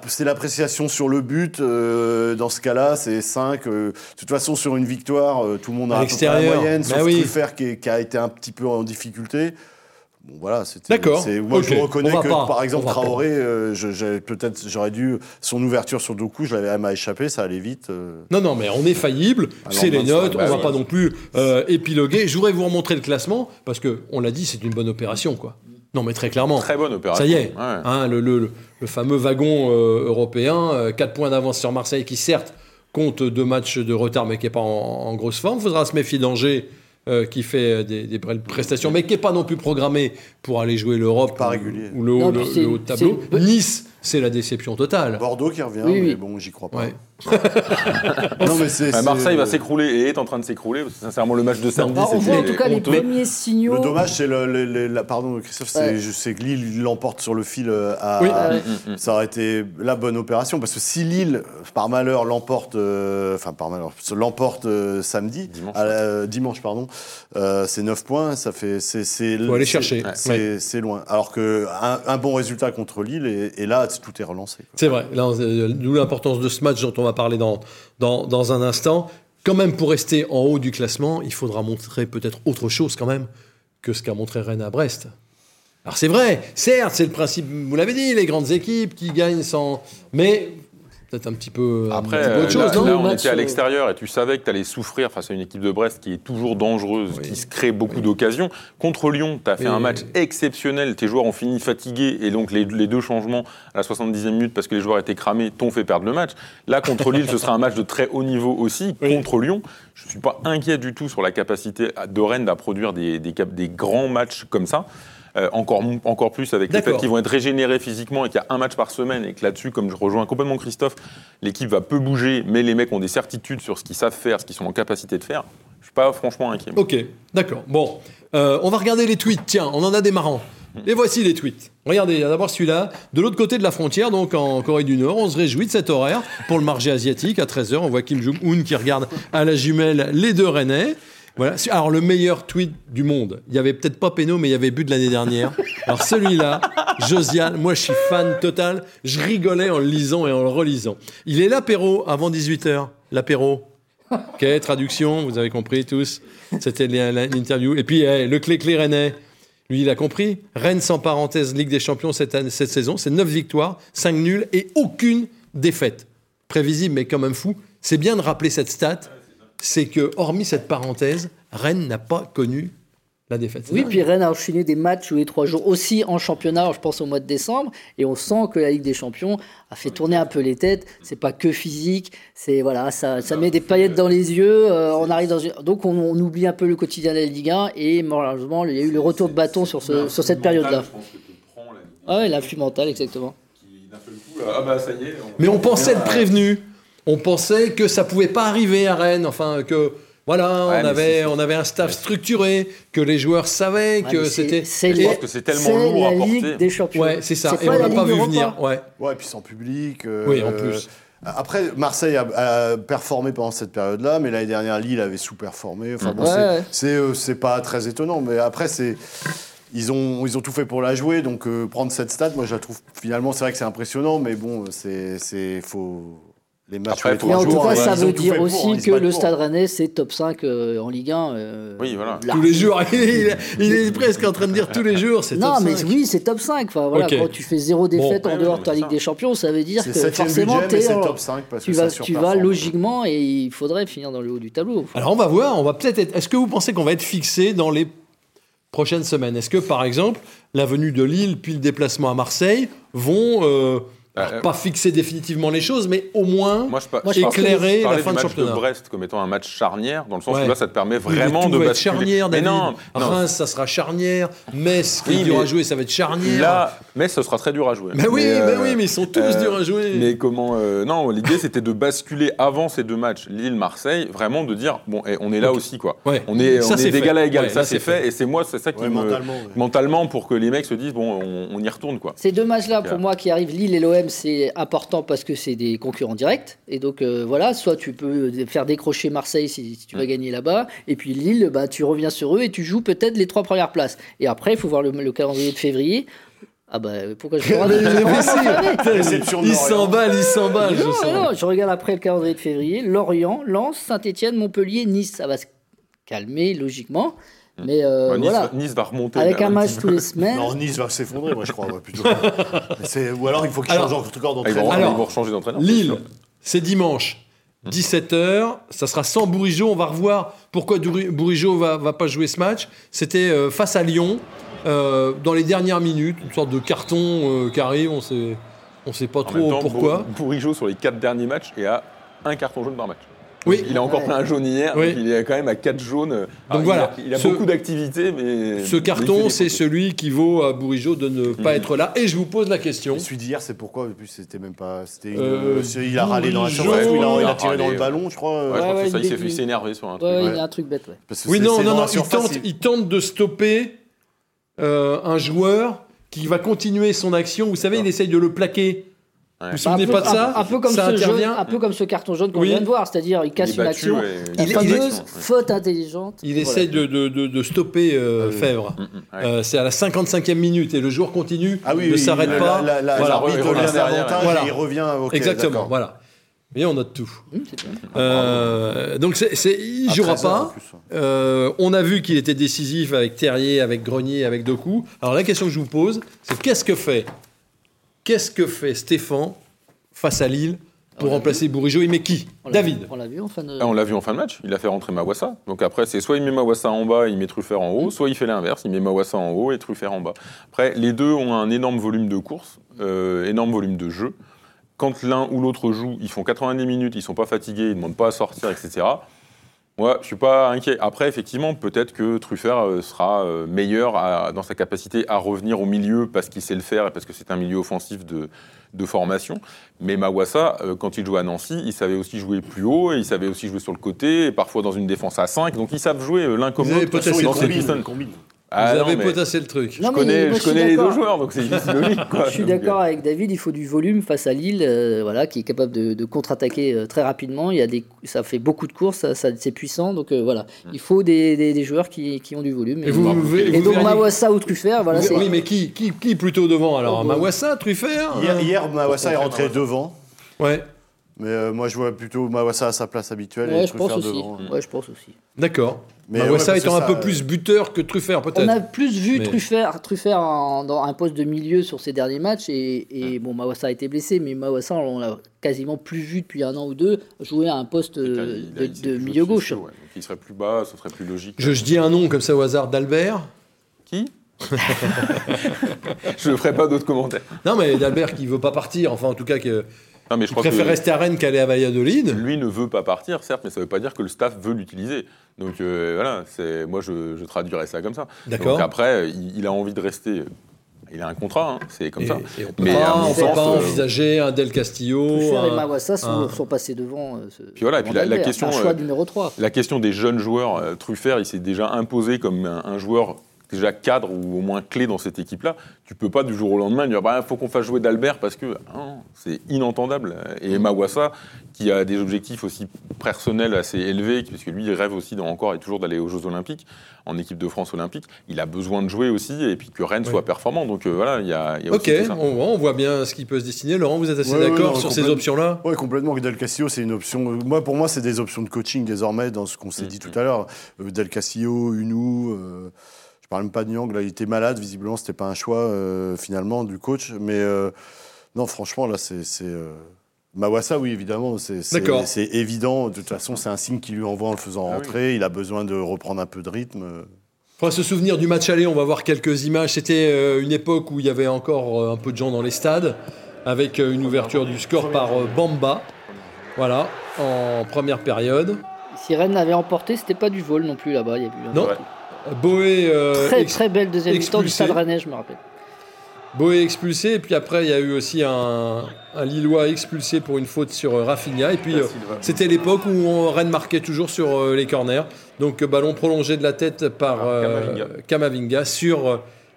D: c'est l'appréciation sur le but. euh, dans ce cas-là, c'est 5. euh, de toute façon, sur une victoire, euh, tout le monde a
A: À
D: à peu près la
A: l'extérieur.
D: moyenne,
A: Bah
D: sauf
A: oui.
D: Truffert qui, qui a été un petit peu en difficulté. Bon, voilà, c'était.
A: D'accord,
D: c'est- Moi, je reconnais
A: On va
D: que,
A: pas,
D: par
A: on
D: exemple,
A: va.
D: Traoré, euh, je- peut-être j'aurais dû. Son ouverture sur Doku, je l'avais elle m'a échappé, ça allait vite. euh.
A: Non, non, mais on est faillible, c'est les notes,
D: bah
A: on va
D: oui.
A: pas non plus euh, épiloguer. Je voudrais vous remontrer le classement, parce que on l'a dit, c'est une bonne opération, quoi. Non, mais très clairement.
C: Très bonne opération.
A: Ça y est,
C: Ouais.
A: hein, le, le- le fameux wagon euh, européen, 4 points d'avance sur Marseille, qui certes compte deux matchs de retard, mais qui n'est pas en, en grosse forme. faudra se méfier d'Angers, euh, qui fait des, des belles prestations, mais qui n'est pas non plus programmé pour aller jouer l'Europe
D: Pas
A: ou-
D: régulier.
A: ou le, haut-
B: Non,
A: le-
B: puis c'est-
A: le haut de tableau. Nice, c'est la déception totale.
D: Bordeaux qui revient,
B: Oui,
D: mais
B: oui.
D: bon, j'y crois pas.
A: Ouais.
D: non, mais c'est.
C: Ouais,
D: c'est-
C: Marseille va s'écrouler et est en train de s'écrouler. parce que Sincèrement, le match de samedi,
B: Alors, on voit en tout cas les premiers signaux.
D: Le dommage, c'est le, le- le- la, pardon Christophe, c'est
B: Ouais.
D: je sais que Lille l'emporte sur le fil euh, à.
A: Oui.
D: à-
B: Ouais.
D: Ça aurait été la bonne opération parce que si Lille, par malheur, l'emporte, euh, enfin par malheur, l'emporte euh, samedi,
C: Dimanche.
D: à la- euh, dimanche pardon, euh, c'est 9 points, ça fait, c'est,
A: aller chercher.
D: c'est,
A: Ouais.
D: c'est loin. Alors que un, un bon résultat contre Lille et, et là tout est relancé.
A: C'est vrai, euh, d'où l'importance de ce match dont on va parler dans, dans, dans un instant. Quand même, pour rester en haut du classement, il faudra montrer peut-être autre chose quand même que ce qu'a montré Rennes à Brest. Alors c'est vrai, certes, c'est le principe, vous l'avez dit, les grandes équipes qui gagnent sans... Mais peut-être un petit peu, un
C: Après,
A: petit peu
C: euh,
A: autre chose,
C: là,
A: non
C: là, on était à
B: euh,
C: l'extérieur et tu savais que tu allais souffrir face à une équipe de Brest qui est toujours dangereuse,
A: Oui.
C: qui se crée beaucoup d'occasions. Contre Lyon, tu as fait
A: Oui.
C: un match exceptionnel. Tes joueurs ont fini fatigués et donc les, les deux changements à la 70e minute parce que les joueurs étaient cramés t'ont fait perdre le match. Là, contre Lille, ce sera un match de très haut niveau aussi. Contre Lyon, je ne suis pas inquiet du tout sur la capacité de Rennes à produire des, des, cap- des grands matchs comme ça. Euh, encore, encore plus avec le fait qu'ils vont être régénérés physiquement et qu'il y a un match par semaine et que là-dessus, comme je rejoins complètement Christophe, l'équipe va peu bouger, mais les mecs ont des certitudes sur ce qu'ils savent faire, ce qu'ils sont en capacité de faire. Je suis pas franchement inquiet. moi.
A: Ok, d'accord. Bon, Euh, on va regarder les tweets. Tiens, on en a des marrants. Et voici les tweets. Regardez, il y a d'abord celui-là. De l'autre côté de la frontière, donc en Corée du Nord, on se réjouit de cet horaire pour le marché asiatique. À 13h, on voit Kim Jong-un qui regarde à la jumelle les deux Rennais. Voilà. Alors, le meilleur tweet du monde. Il y avait peut-être pas Péno, mais il y avait but de l'année dernière. Alors, celui-là, Josiane, moi, je suis fan total. Je rigolais en le lisant et en le relisant. Il est l'apéro avant 18h. L'apéro. Ok, traduction, vous avez compris tous. C'était l'interview. Et puis, eh, le clé-clé rennais. Lui, il a compris. Rennes sans parenthèse, Ligue des Champions cette, cette saison. C'est 9 victoires, 5 nuls et aucune défaite. Prévisible, mais quand même fou. C'est bien de rappeler cette stat. C'est que, hormis cette parenthèse, Rennes n'a pas connu la défaite.
B: Oui, puis Rennes a enchaîné des matchs tous les trois jours aussi en championnat, alors je pense au mois de décembre, et on sent que la Ligue des Champions a fait tourner un peu les têtes. C'est pas que physique, c'est voilà, ça, ça met des paillettes dans les yeux. euh, on arrive dans une... donc on, on oublie un peu le quotidien de la Ligue 1 et malheureusement il y a eu le retour de bâton sur, ce, sur cette période-là. Ah ouais, l'influx mental exactement.
C: Ah bah ça y est.
A: Mais on pensait être prévenu. On pensait que ça pouvait pas arriver à Rennes. Enfin, que voilà,
C: Ouais,
A: on, avait, on avait un staff structuré, que les joueurs savaient
B: Ouais,
A: que c'était.
B: c'est le-
C: pense que c'est tellement lourd à porter.
B: Ligue des Champions.
A: Ouais, c'est ça. Et on
B: pas
A: l'a pas vu
B: Europa.
A: venir. Ouais.
D: Ouais, et puis sans public. euh,
A: Oui, en plus.
D: Après, Marseille a, a performé pendant cette période-là, mais l'année dernière, Lille avait sous-performé. Enfin, bon,
B: Ouais,
D: c'est-
B: ouais.
D: c'est euh, c'est pas très étonnant, mais après, c'est. Ils ont, ils ont tout fait pour la jouer, donc euh, prendre cette stat, moi je la trouve finalement, c'est vrai que c'est impressionnant, mais bon, c'est. c'est- faut Les matchs
C: Après,
D: trois
B: Mais en tout cas, ça veut dire
D: pour,
B: aussi que le
D: pour.
B: Stade Rennais, c'est top 5 euh, en Ligue 1. euh,
C: Oui, voilà.
A: Tous les jours. Il est, il est presque en train de dire tous les jours. C'est
B: Non,
A: top
B: mais
A: 5.
B: oui, c'est top 5. Enfin, voilà. Quand tu fais zéro défaite
A: Bon.
B: en dehors de ta Ligue
C: ça.
B: des Champions, ça veut dire que forcément,
D: budget, mais
B: t'es
D: c'est
B: en-
D: top 5 parce
B: tu
D: que
B: vas, tu vas logiquement et il faudrait finir dans le haut du tableau.
A: Alors on va voir. On va peut-être. être- Est-ce que vous pensez qu'on va être fixé dans les prochaines semaines? Est-ce que par exemple la venue de Lille puis le déplacement à Marseille vont euh, alors,
C: Euh,
A: pas fixer définitivement les choses, mais au moins
C: Moi, je, pa-
B: Moi,
C: je
B: je pense que
A: éclairer
C: je
A: la fin
C: du
A: de championnat.
C: de Brest comme étant un match charnière, dans le sens
A: Ouais.
C: où là, ça te permet
A: Oui, mais
C: vraiment
A: tout
C: de
A: va être
C: mais non, non.
A: Reims, ça sera charnière. Metz, qui
C: Oui,
A: est dur à jouer, ça va être charnière.
C: Là, mais ce sera très dur à jouer.
A: mais oui, mais,
C: euh,
A: oui, mais ils sont tous
C: euh,
A: durs à jouer.
C: Mais comment euh, Non, l'idée c'était de basculer avant ces deux matchs, Lille-Marseille, vraiment de dire bon, eh, on est là aussi quoi.
A: Ouais.
C: On est,
A: Ça,
C: on est d'égal à égal,
A: Ouais,
C: ça c'est fait. Et c'est moi, c'est ça qui me
D: mentalement,
C: pour que les mecs se disent bon, on, y retourne quoi.
B: Ces deux matchs-là, pour moi, qui arrivent, Lille et l'OM, c'est important parce que c'est des concurrents directs. Et donc, euh, voilà, soit tu peux faire décrocher Marseille si, si tu vas gagner là-bas. Et puis Lille, bah, tu reviens sur eux et tu joues peut-être les trois premières places. Et après, il faut voir le, le calendrier de février. Ah bah, pourquoi je
A: Il
D: Lorient.
A: s'emballe, il s'emballe. je
B: Non,
A: sens.
B: non, je regarde après le calendrier de février. Lorient, Lens, Saint-Etienne, Montpellier, Nice. Ça va se calmer logiquement. Mais euh,
C: nice,
B: voilà,
C: va- Nice va remonter.
B: avec
C: là,
B: un match tous les semaines.
D: Non, Nice va s'effondrer, moi je crois. ouais, plutôt. Ou alors il faut qu'il change encore d'entraîneur.
A: Alors,
C: ils vont changer d'entraîneur.
A: Lille, c'est dimanche. 17h, ça sera sans Bourigeau. On va revoir pourquoi Bourigeau va, va pas jouer ce match. C'était euh, face à Lyon, euh, dans les dernières minutes, une sorte de carton euh, qui arrive, on sait, on sait pas
C: En
A: trop
C: temps,
A: pourquoi.
C: Bour- Bourigeau, sur les quatre derniers matchs, est à un carton jaune par match.
A: Oui.
C: Il a encore
B: Ouais.
C: pris un jaune hier,
A: Oui.
C: donc il est quand même à 4 jaunes. Alors,
A: voilà.
C: Il a, il a
A: Ce-
C: beaucoup d'activités, mais.
A: Ce carton, c'est celui qui vaut à Bourigeau de ne pas
C: Mhm.
A: être là. Et je vous pose la question.
D: Celui d'hier, c'est pourquoi? En plus, c'était même pas. C'était une-
A: Euh,
D: c'est- il a râlé dans la surface, il a, il a
C: il a
D: tiré dans le ballon, je crois. euh,
C: Ouais, je crois
B: Ouais,
C: que c'est ça, il s'est énervé sur un truc.
B: ouais, il a un truc bête, ouais.
D: parce que
A: Oui, non, non, non, il tente, il tente de stopper euh, un joueur qui va continuer son action. Vous savez, il essaye de le plaquer.
C: Ouais.
A: Vous vous souvenez pas de ça
B: un, peu comme
A: Ça
B: ce jaune,
A: intervient.
B: un peu comme ce carton jaune qu'on
A: Oui.
B: vient de voir, c'est-à-dire il casse
C: Il est
B: une
C: battu,
B: action, la
A: Il
B: fameuse
A: il est-
B: faute intelligente.
A: Il
B: Voilà.
A: essaye de, de- de- de stopper. Fèvre. C'est à la 55e minute et le joueur continue,
D: Ah oui,
A: ne
D: oui,
A: s'arrête pas.
D: La, la,
A: Voilà.
D: l'arbitre
C: Il revient
A: voilà.
D: il revient.
A: Exactement, voilà. Et on note tout.
B: Hum.
A: Euh, donc c'est, c'est- il
D: À
A: jouera
D: 13 heures, en
A: pas. Euh, on a vu qu'il était décisif avec Terrier, avec Grenier, avec Doku. Alors la question que je vous pose, c'est qu'est-ce que fait, qu'est-ce que fait Stéphane face à Lille pour remplacer Bourigeau Il met qui
B: On
A: David.
B: On l'a vu en fin de.
C: Ah, on l'a vu en fin de match, il a fait rentrer Mawassa. Donc après, c'est soit il met Mawassa en bas, il met Truffert en haut, soit il fait l'inverse, il met Mawassa en haut et Truffert en bas. Après, les deux ont un énorme volume de course, euh, énorme volume de jeu. Quand l'un ou l'autre joue, ils font 90 minutes, ils sont pas fatigués, ils ne demandent pas à sortir, etc. Moi, je suis pas inquiet. Après, effectivement, peut-être que Truffert euh, sera euh, meilleur à- dans sa capacité à revenir au milieu parce qu'il sait le faire et parce que c'est un milieu offensif de, de formation. Mais Mawassa, euh, quand il jouait à Nancy, il savait aussi jouer plus haut, et il savait aussi jouer sur le côté, et parfois dans une défense à 5. Donc ils savent jouer l'un comme l'autre dans.
D: Combine, combine.
C: Ah,
A: Vous
C: non,
A: avez
C: mais
A: potassé le truc.
B: Non,
C: je
B: mais
C: connais,
B: moi,
C: je
B: je suis
C: connais les deux
B: d'accord.
C: joueurs, donc c'est c'est logique. quoi.
B: Je suis
C: Donc, euh,
B: d'accord avec David, il faut du volume face à Lille, euh, voilà, qui est capable de, de contre-attaquer euh, très rapidement. Il y a des, ça fait beaucoup de courses, ça, ça- c'est puissant, donc euh, voilà. Il faut des, des- des joueurs qui, qui ont du volume.
A: Et vous, vous- vous
B: Et donc
A: verriez-
B: Mawassa ou Truffert, voilà, c'est.
A: oui, mais qui, qui, qui plutôt devant alors?
B: Oh, bon.
A: Mawassa, Truffert
D: Hier,
A: euh,
D: hier, Mawassa est rentré devant.
A: Ouais,
D: Mais euh, moi, je vois plutôt Mawassa à sa place habituelle
B: Ouais,
D: et
B: je pense aussi.
D: devant.
B: Ouais, je pense aussi.
A: d'accord.
D: Mais
A: Mawassa
D: ouais,
A: étant un
D: ça,
A: peu plus buteur que Truffert
B: On
A: peut-être.
B: a plus vu
A: Mais-
B: Truffert, Truffert en- dans un poste de milieu sur ces derniers matchs et, et bon Mawassa a été blessé mais Mawassa on l'a quasiment plus vu depuis un an ou deux jouer à un poste euh, de, milieu gauche.
C: dessus, ouais. Donc il serait plus bas, ce serait plus logique.
A: Je, je dis un nom comme ça au hasard d'Albert.
C: Qui? Je ne ferai pas d'autres commentaires.
A: Non, mais d'Albert qui veut pas partir, enfin en tout cas que
C: Non, mais je
A: il
C: crois
A: préfère
C: que
A: rester à Rennes qu'aller à Valladolid.
C: lui ne veut pas partir, certes, mais ça ne veut pas dire que le staff veut l'utiliser. Donc euh, voilà, c'est moi je, je traduirais ça comme ça.
A: D'accord.
C: Donc après, il, il a envie de rester. Il a un contrat, hein, c'est comme
A: Et,
C: ça.
A: et on peut
C: Mais
A: pas, on peut
C: sens,
A: pas
C: euh,
A: envisager un Del Castillo.
B: Truffert et
A: un-
B: Mawassa sont,
A: un-
B: sont passés devant. euh, ce-
C: Puis voilà, et puis la- question,
B: Un choix
C: euh,
B: numéro 3.
C: La question des jeunes joueurs, euh, Truffert, il s'est déjà imposé comme un, un joueur déjà cadre ou au moins clé dans cette équipe-là. Tu peux pas du jour au lendemain dire il faut qu'on fasse jouer d'Albert parce que non, c'est inentendable. Et Mawassa, qui a des objectifs aussi personnels assez élevés, parce que lui, il rêve aussi encore et toujours d'aller aux Jeux Olympiques, en équipe de France olympique, il a besoin de jouer aussi et puis que Rennes
A: Oui.
C: soit performant. Donc euh, voilà, il y a, y a
A: Ok,
C: aussi tout ça.
A: on, voit- on voit bien ce qui peut se dessiner. Laurent, vous êtes assez
D: Ouais,
A: d'accord sur ces options-là?
D: Oui, complètement. Del Castillo, c'est une option. Moi, pour moi, c'est des options de coaching désormais dans ce qu'on s'est
C: Mm,
D: dit
C: mm.
D: tout à l'heure. Euh, Del Castillo, Unou. euh, je parle même pas de Nyang. Là, il était malade. Visiblement, c'était pas un choix euh, finalement du coach. Mais euh, non, franchement, là, c'est. c'est, euh, Mawassa, oui, évidemment, c'est c'est-
A: D'accord.
D: c'est évident. De toute façon, c'est un signe qu'il lui envoie en le faisant
C: Ah oui.
D: rentrer. Il a besoin de reprendre un peu de rythme.
A: Il faudra se souvenir du match aller, on va voir quelques images. C'était une époque où il y avait encore un peu de gens dans les stades, avec une ouverture du score par Bamba. Voilà, en première période.
B: Si Rennes avait emporté, c'était pas du vol non plus là-bas. Il y a eu un-
A: Non. Boé, euh,
B: Très
A: ex-
B: très belle deuxième mi-temps du
A: expulsé.
B: Stade Rennais, je me rappelle.
A: Boé expulsé, et puis après il y a eu aussi un, un Lillois expulsé pour une faute sur euh, Rafinha. Et puis euh, c'était l'époque où on, Rennes marquait toujours sur euh, les corners. Donc ballon prolongé de la tête par euh.
C: Camavinga
A: sur euh,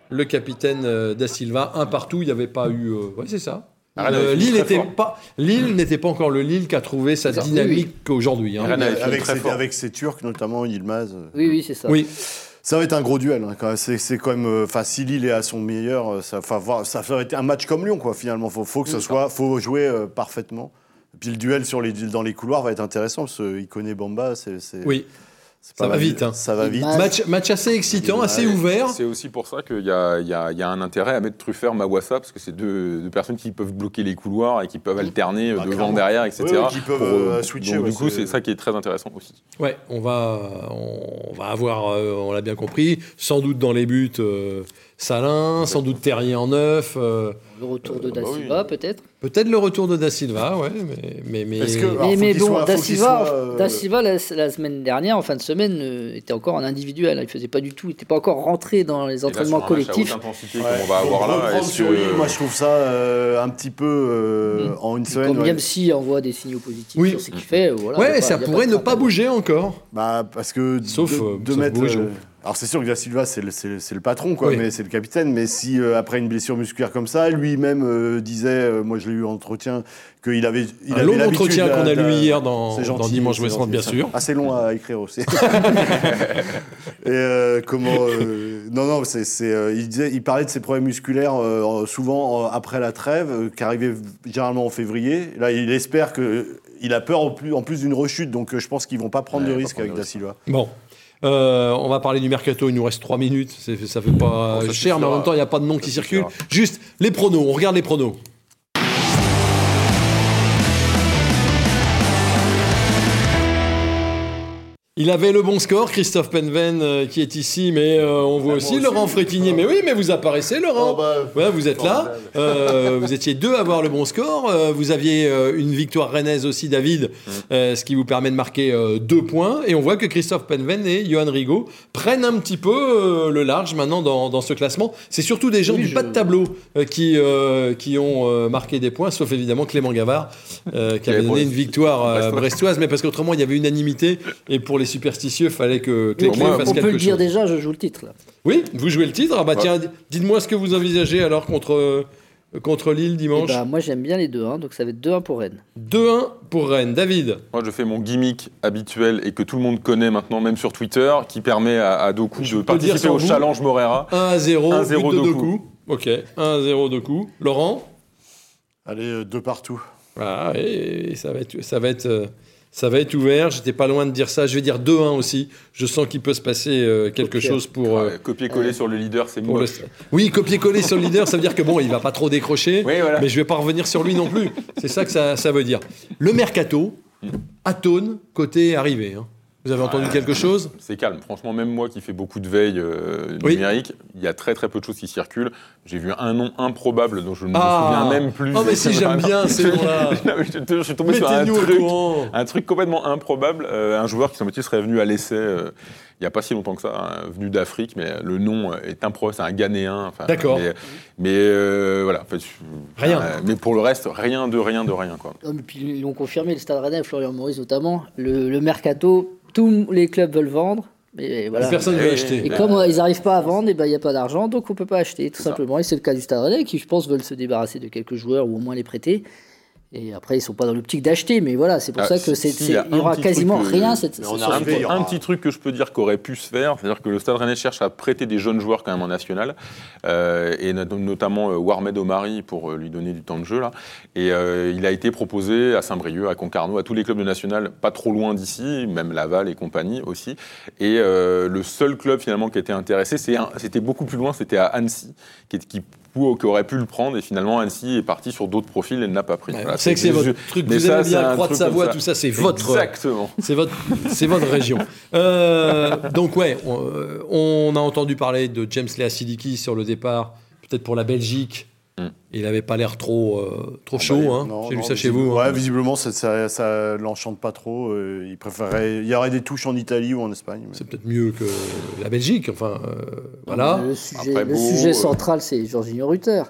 A: le capitaine euh, Da Silva. Un partout, il n'y avait pas eu. euh, ouais, c'est ça.
C: Ah,
A: Euh, Lille n'était pas, Lille n'était pas encore le Lille qui a trouvé sa dynamique aujourd'hui. hein.
D: Avec, ses,
C: fort.
D: avec ses Turcs, notamment Yilmaz.
B: Oui, oui, c'est ça.
A: Oui,
D: Ça va être un gros duel. hein. C'est, quand même. euh, Enfin, si Lille est à son meilleur, euh, ça, voir- ça va être un match comme Lyon, quoi. Finalement, faut, faut que ce soit, faut jouer euh, parfaitement. Et puis le duel sur les, dans les couloirs va être intéressant parce qu'il connaît Bamba. C'est, c'est-
A: oui. Ça va vite, hein.
D: Ça va vite.
A: Match, match assez excitant, assez ouvert.
C: C'est aussi pour ça qu'il y y a- il y a un intérêt à mettre Truffert, Mawassa, parce que c'est deux, deux personnes qui peuvent bloquer les couloirs et qui peuvent alterner euh,
D: Ah,
C: devant,
D: clairement.
C: derrière, etc.
D: Ouais, ouais, qui peuvent, euh, switcher,
C: donc,
D: ouais,
C: du coup,
D: c'est-
C: c'est ça qui est très intéressant aussi.
A: Ouais, on va, on va avoir, euh, on l'a bien compris, sans doute dans les buts euh, Salin, sans doute Terrier en neuf, euh,
B: Le retour de
C: bah
B: Da
C: oui.
B: Silva, peut-être.
A: peut-être le retour de Da Silva, ouais, mais, mais, mais-
D: que- Alors,
B: mais bon,
D: soit-
B: Da Silva,
D: soit, euh,
B: Da Silva, la, la semaine dernière, en fin de semaine, euh, était encore en individuel. hein. Il faisait pas du tout, il n'était pas encore rentré dans les
C: Et là,
B: entraînements
C: sur un match à
B: collectifs.
D: Ouais.
C: on va avoir là,
D: sur lui, moi je trouve ça euh, un petit peu euh,
B: Mm.
D: en une semaine.
B: Comme
D: ouais.
B: Niamsi envoie des signaux positifs
A: Oui.
B: sur ce qu'il fait, euh, voilà,
A: ouais,
B: pas-
A: ça pourrait ne pas bouger encore.
D: Bah, parce que
A: Sauf,
D: de,
A: euh,
D: mettre. Alors c'est sûr que Da Silva c'est le, c'est le- c'est le patron quoi,
A: Oui.
D: mais c'est le capitaine. Mais si euh, après une blessure musculaire comme ça, lui-même euh, disait, euh, moi je l'ai eu en entretien, qu'il avait. Il
A: Un
D: avait
A: long entretien qu'on a lu hier dans,
D: C'est
A: dans
D: gentil,
A: Dimanche
D: gentil,
A: bien sûr.
D: Assez long à écrire aussi. Et euh, comment euh, Non, non, c'est, c'est, euh, il disait, il parlait de ses problèmes musculaires euh, souvent euh, après la trêve, euh, qui arrivait généralement en février. Là, il espère que. Il a peur en plus, en plus d'une rechute, donc euh, je pense qu'ils vont pas prendre
C: Ouais,
D: de risque
C: prendre
D: avec Da. Silva.
A: Bon. Euh, on va parler du mercato, il nous reste 3 minutes, ça fait pas
C: Bon, ça
A: cher, mais en même temps, il n'y a pas de nom qui circule. Juste les pronos, on regarde les pronos. Il avait le bon score, Christophe Penven, euh, qui est ici, mais euh, on voit
D: Ah,
A: aussi. Laurent Frétinier. Mais oui, mais vous apparaissez, Laurent.
D: Oh, bah,
A: Ouais, vous êtes là. Euh, vous étiez deux à avoir le bon score. Vous aviez une victoire rennaise aussi, David, euh, ce qui vous permet de marquer deux points. Et on voit que Christophe Penven et Johan Rigaud prennent un petit peu le large maintenant dans, dans ce classement. C'est surtout des gens
B: Oui,
A: du
B: je-
A: bas de tableau qui, qui ont marqué des points, sauf évidemment Clément Gavard, qui avait donné une victoire
C: brestoise.
A: brestoise, mais parce qu'autrement il y avait unanimité. Et pour les superstitieux, fallait que Clé Clé fasse
B: On
A: quelque
B: peut le dire
A: chose.
B: déjà, je joue le titre. Là.
A: Oui, vous jouez le titre? Ah bah
C: Ouais.
A: tiens, dites-moi ce que vous envisagez alors contre, euh, contre Lille
B: Et
A: dimanche.
B: bah, moi, j'aime bien les deux, hein, donc ça va être 2-1 pour Rennes.
A: 2-1 pour Rennes. David
C: Moi, je fais mon gimmick habituel et que tout le monde connaît maintenant, même sur Twitter, qui permet à, à Doku
A: Je
C: de participer au
A: vous.
C: challenge Morera.
A: 1 à 0,
C: 1-0
A: but de
C: de
A: deux
C: coup.
A: coups. Ok, 1 à 0 de coups. Laurent?
D: Allez, euh, deux partout.
A: Voilà, et ça va être, ça va être, euh, ça va être ouvert. J'étais pas loin de dire ça. Je vais dire 2-1 aussi. Je sens qu'il peut se passer euh, quelque chose pour, euh,
C: Ouais, Copier-coller sur le leader, c'est
A: le.
C: moche.
A: Oui, copier-coller sur le leader, ça veut dire que bon, il va pas trop décrocher.
C: Oui, voilà.
A: Mais je vais pas revenir sur lui non plus. C'est ça que ça, ça veut dire. Le mercato, atone côté arrivé. hein. Vous avez entendu quelque chose?
C: C'est calme. Franchement, même moi qui fais beaucoup de veille euh,
A: Oui.
C: numérique, il y a très très peu de choses qui circulent. J'ai vu un nom improbable dont je ne me
A: Ah.
C: souviens même plus.
A: Oh, mais si, j'aime bien ces noms-là.
C: Je, suis tombé sur un truc, un truc complètement improbable. Euh, un joueur qui semble-t-il serait venu à l'essai euh, il n'y a pas si longtemps que ça, hein, venu d'Afrique, mais le nom est improbable. C'est un Ghanéen. enfin,
A: D'accord.
C: Mais, mais, euh, voilà. en fait, je-
A: Rien.
C: euh, mais pour le reste, rien de rien de rien. Quoi.
B: Non, mais puis ils l'ont confirmé, le Stade Rennais, Florian Maurice notamment, le, le mercato, tous les clubs veulent vendre. Mais voilà.
A: Personne ne
C: Et-
A: veut acheter.
B: Et comme euh, ils n'arrivent pas à vendre, et ben, il n'y a pas d'argent, donc on ne peut pas acheter, tout simplement. Et c'est le cas du Stade Rennais, qui, je pense, veulent se débarrasser de quelques joueurs ou au moins les prêter. Et après, ils ne sont pas dans l'optique d'acheter, mais voilà, c'est pour
C: Ah,
B: ça que
C: si-
B: c'est,
C: si,
B: c'est-
C: il y
B: aura quasiment rien cette
D: on a un
C: petit truc que je peux dire qu'aurait pu se faire, c'est-à-dire que le Stade Rennais cherche à prêter des jeunes joueurs quand même en national, euh, et not- notamment euh, Warmed Omari pour euh, lui donner du temps de jeu là. Et euh, il a été proposé à Saint-Brieuc, à Concarneau, à tous les clubs de national, pas trop loin d'ici, même Laval et compagnie aussi. Et euh, le seul club finalement qui était intéressé, c'est un- c'était beaucoup plus loin, c'était à Annecy, qui, pou- qui aurait pu le prendre. Et finalement, Annecy est parti sur d'autres profils et ne l'a pas pris.
A: Ouais,
C: Voilà,
A: vous savez que c'est votre truc, vous
C: ça,
A: aimez
C: c'est
A: bien Croix de Savoie, tout ça, c'est votre,
C: Exactement.
A: c'est votre, c'est votre région. Euh, donc ouais, on, euh, on a entendu parler de James Lea Sidiki sur le départ, peut-être pour la Belgique.
C: Mm.
A: Il n'avait pas l'air trop, euh, trop
D: bah,
A: chaud. hein.
D: non,
A: J'ai vu
D: non,
A: ça chez vous.
D: Ouais,
A: hein.
D: visiblement, ça, ça l'enchante pas trop. euh, il préférerait. Il y aurait des touches en Italie ou en Espagne. mais-
A: C'est peut-être mieux que la Belgique. Enfin, euh, voilà.
B: Le sujet,
C: Après,
B: le
C: Beau,
B: sujet
C: euh,
B: central, c'est Jorginho Rutter.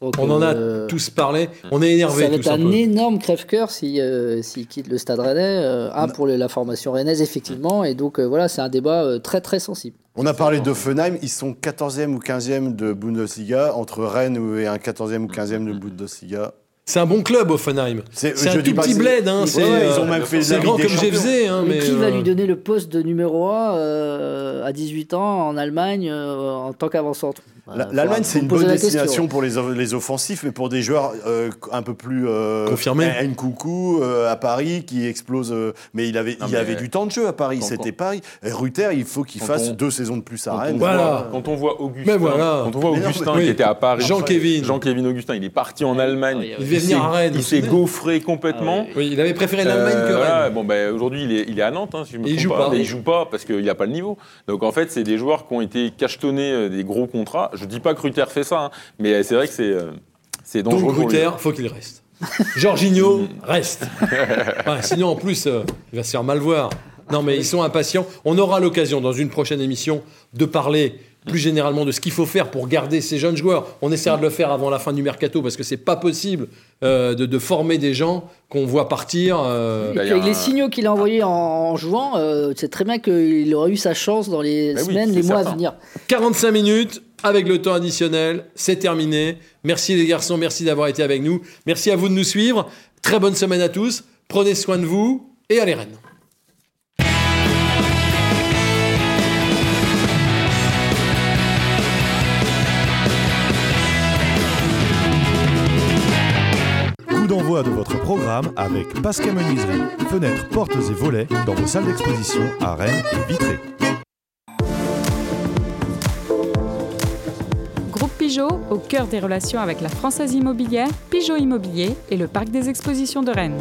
B: On,
A: en a
B: euh,
A: tous parlé. On est énervé
B: Ça va être
A: un
B: énorme crève-cœur s'il euh, s'il quitte le Stade Rennais. euh, un pour le- la formation rennaise, effectivement. Et donc, euh, voilà, c'est un débat euh, très, très sensible.
D: On a parlé d'Offenheim, ils sont 14e ou 15e de Bundesliga, entre Rennes et un 14e ou 15e de Bundesliga.
A: C'est un bon club, Offenheim. C'est un tout petit bled. Hein, c'est
D: ouais, ils
A: euh,
D: ont même fait
A: c'est
D: la
A: grand comme. GFZ. Hein,
B: mais,
A: mais
B: qui va lui donner le poste de numéro 1 à 18 ans en Allemagne euh, en tant qu'avant-centre?
D: L'Allemagne, c'est une bonne destination pour les, off- les offensifs, mais pour des joueurs euh, un peu plus. Euh,
A: Confirmés.
D: Un coucou à Paris qui explose. euh, mais il avait,
C: Non,
D: il
C: mais-
D: avait du temps de jeu à Paris, c'était Paris. Et Ruther, il faut qu'il fasse
C: on-
D: deux saisons de plus à
C: Quand on
D: Rennes.
C: voit-
A: Voilà.
C: Quand on voit Augustin,
A: Mais voilà.
C: quand on voit
D: Mais non,
C: Augustin
A: mais-
C: qui était à Paris,
A: Jean-Kévin.
C: Jean-Kévin Augustin, il est parti en Allemagne.
B: Ah oui,
A: Il Rennes.
C: Il
A: vous
C: s'est gaufré complètement.
B: Ah
A: Oui, il avait préféré l'Allemagne
C: Euh,
A: que
C: voilà,
A: Rennes.
C: bon, ben, aujourd'hui, il est, il est à Nantes, hein, si je me
A: Et il joue pas.
C: Il joue pas parce qu'il n'y a pas le niveau. Donc en fait, c'est des joueurs qui ont été cachetonnés euh, des gros contrats. Je dis pas que Ruther fait ça, hein, mais c'est vrai que c'est euh, c'est dangereux.
A: Donc. Ruther, faut qu'il reste. Jorginho, reste. Ouais, sinon, en plus, euh, il va se faire mal voir. Non, mais ils sont impatients. On aura l'occasion, dans une prochaine émission, de parler plus généralement de ce qu'il faut faire pour garder ces jeunes joueurs. On essaiera de le faire avant la fin du mercato parce que c'est pas possible euh, de, de former des gens qu'on voit partir. euh,
B: Et
C: Bah,
B: avec les signaux qu'il a envoyés en, en jouant, euh, c'est très bien qu'il aurait eu sa chance dans les
C: Bah
B: semaines, les mois à venir.
A: 45 minutes avec le temps additionnel, c'est terminé. Merci les garçons, merci d'avoir été avec nous. Merci à vous de nous suivre. Très bonne semaine à tous. Prenez soin de vous et allez Rennes.
F: Coup d'envoi de votre programme avec Pascal Menuiserie. Fenêtres, portes et volets dans vos salles d'exposition à Rennes et Vitré.
G: Pigeot, au cœur des relations avec la Française Immobilière, Pigeot Immobilier et le Parc des Expositions de Rennes.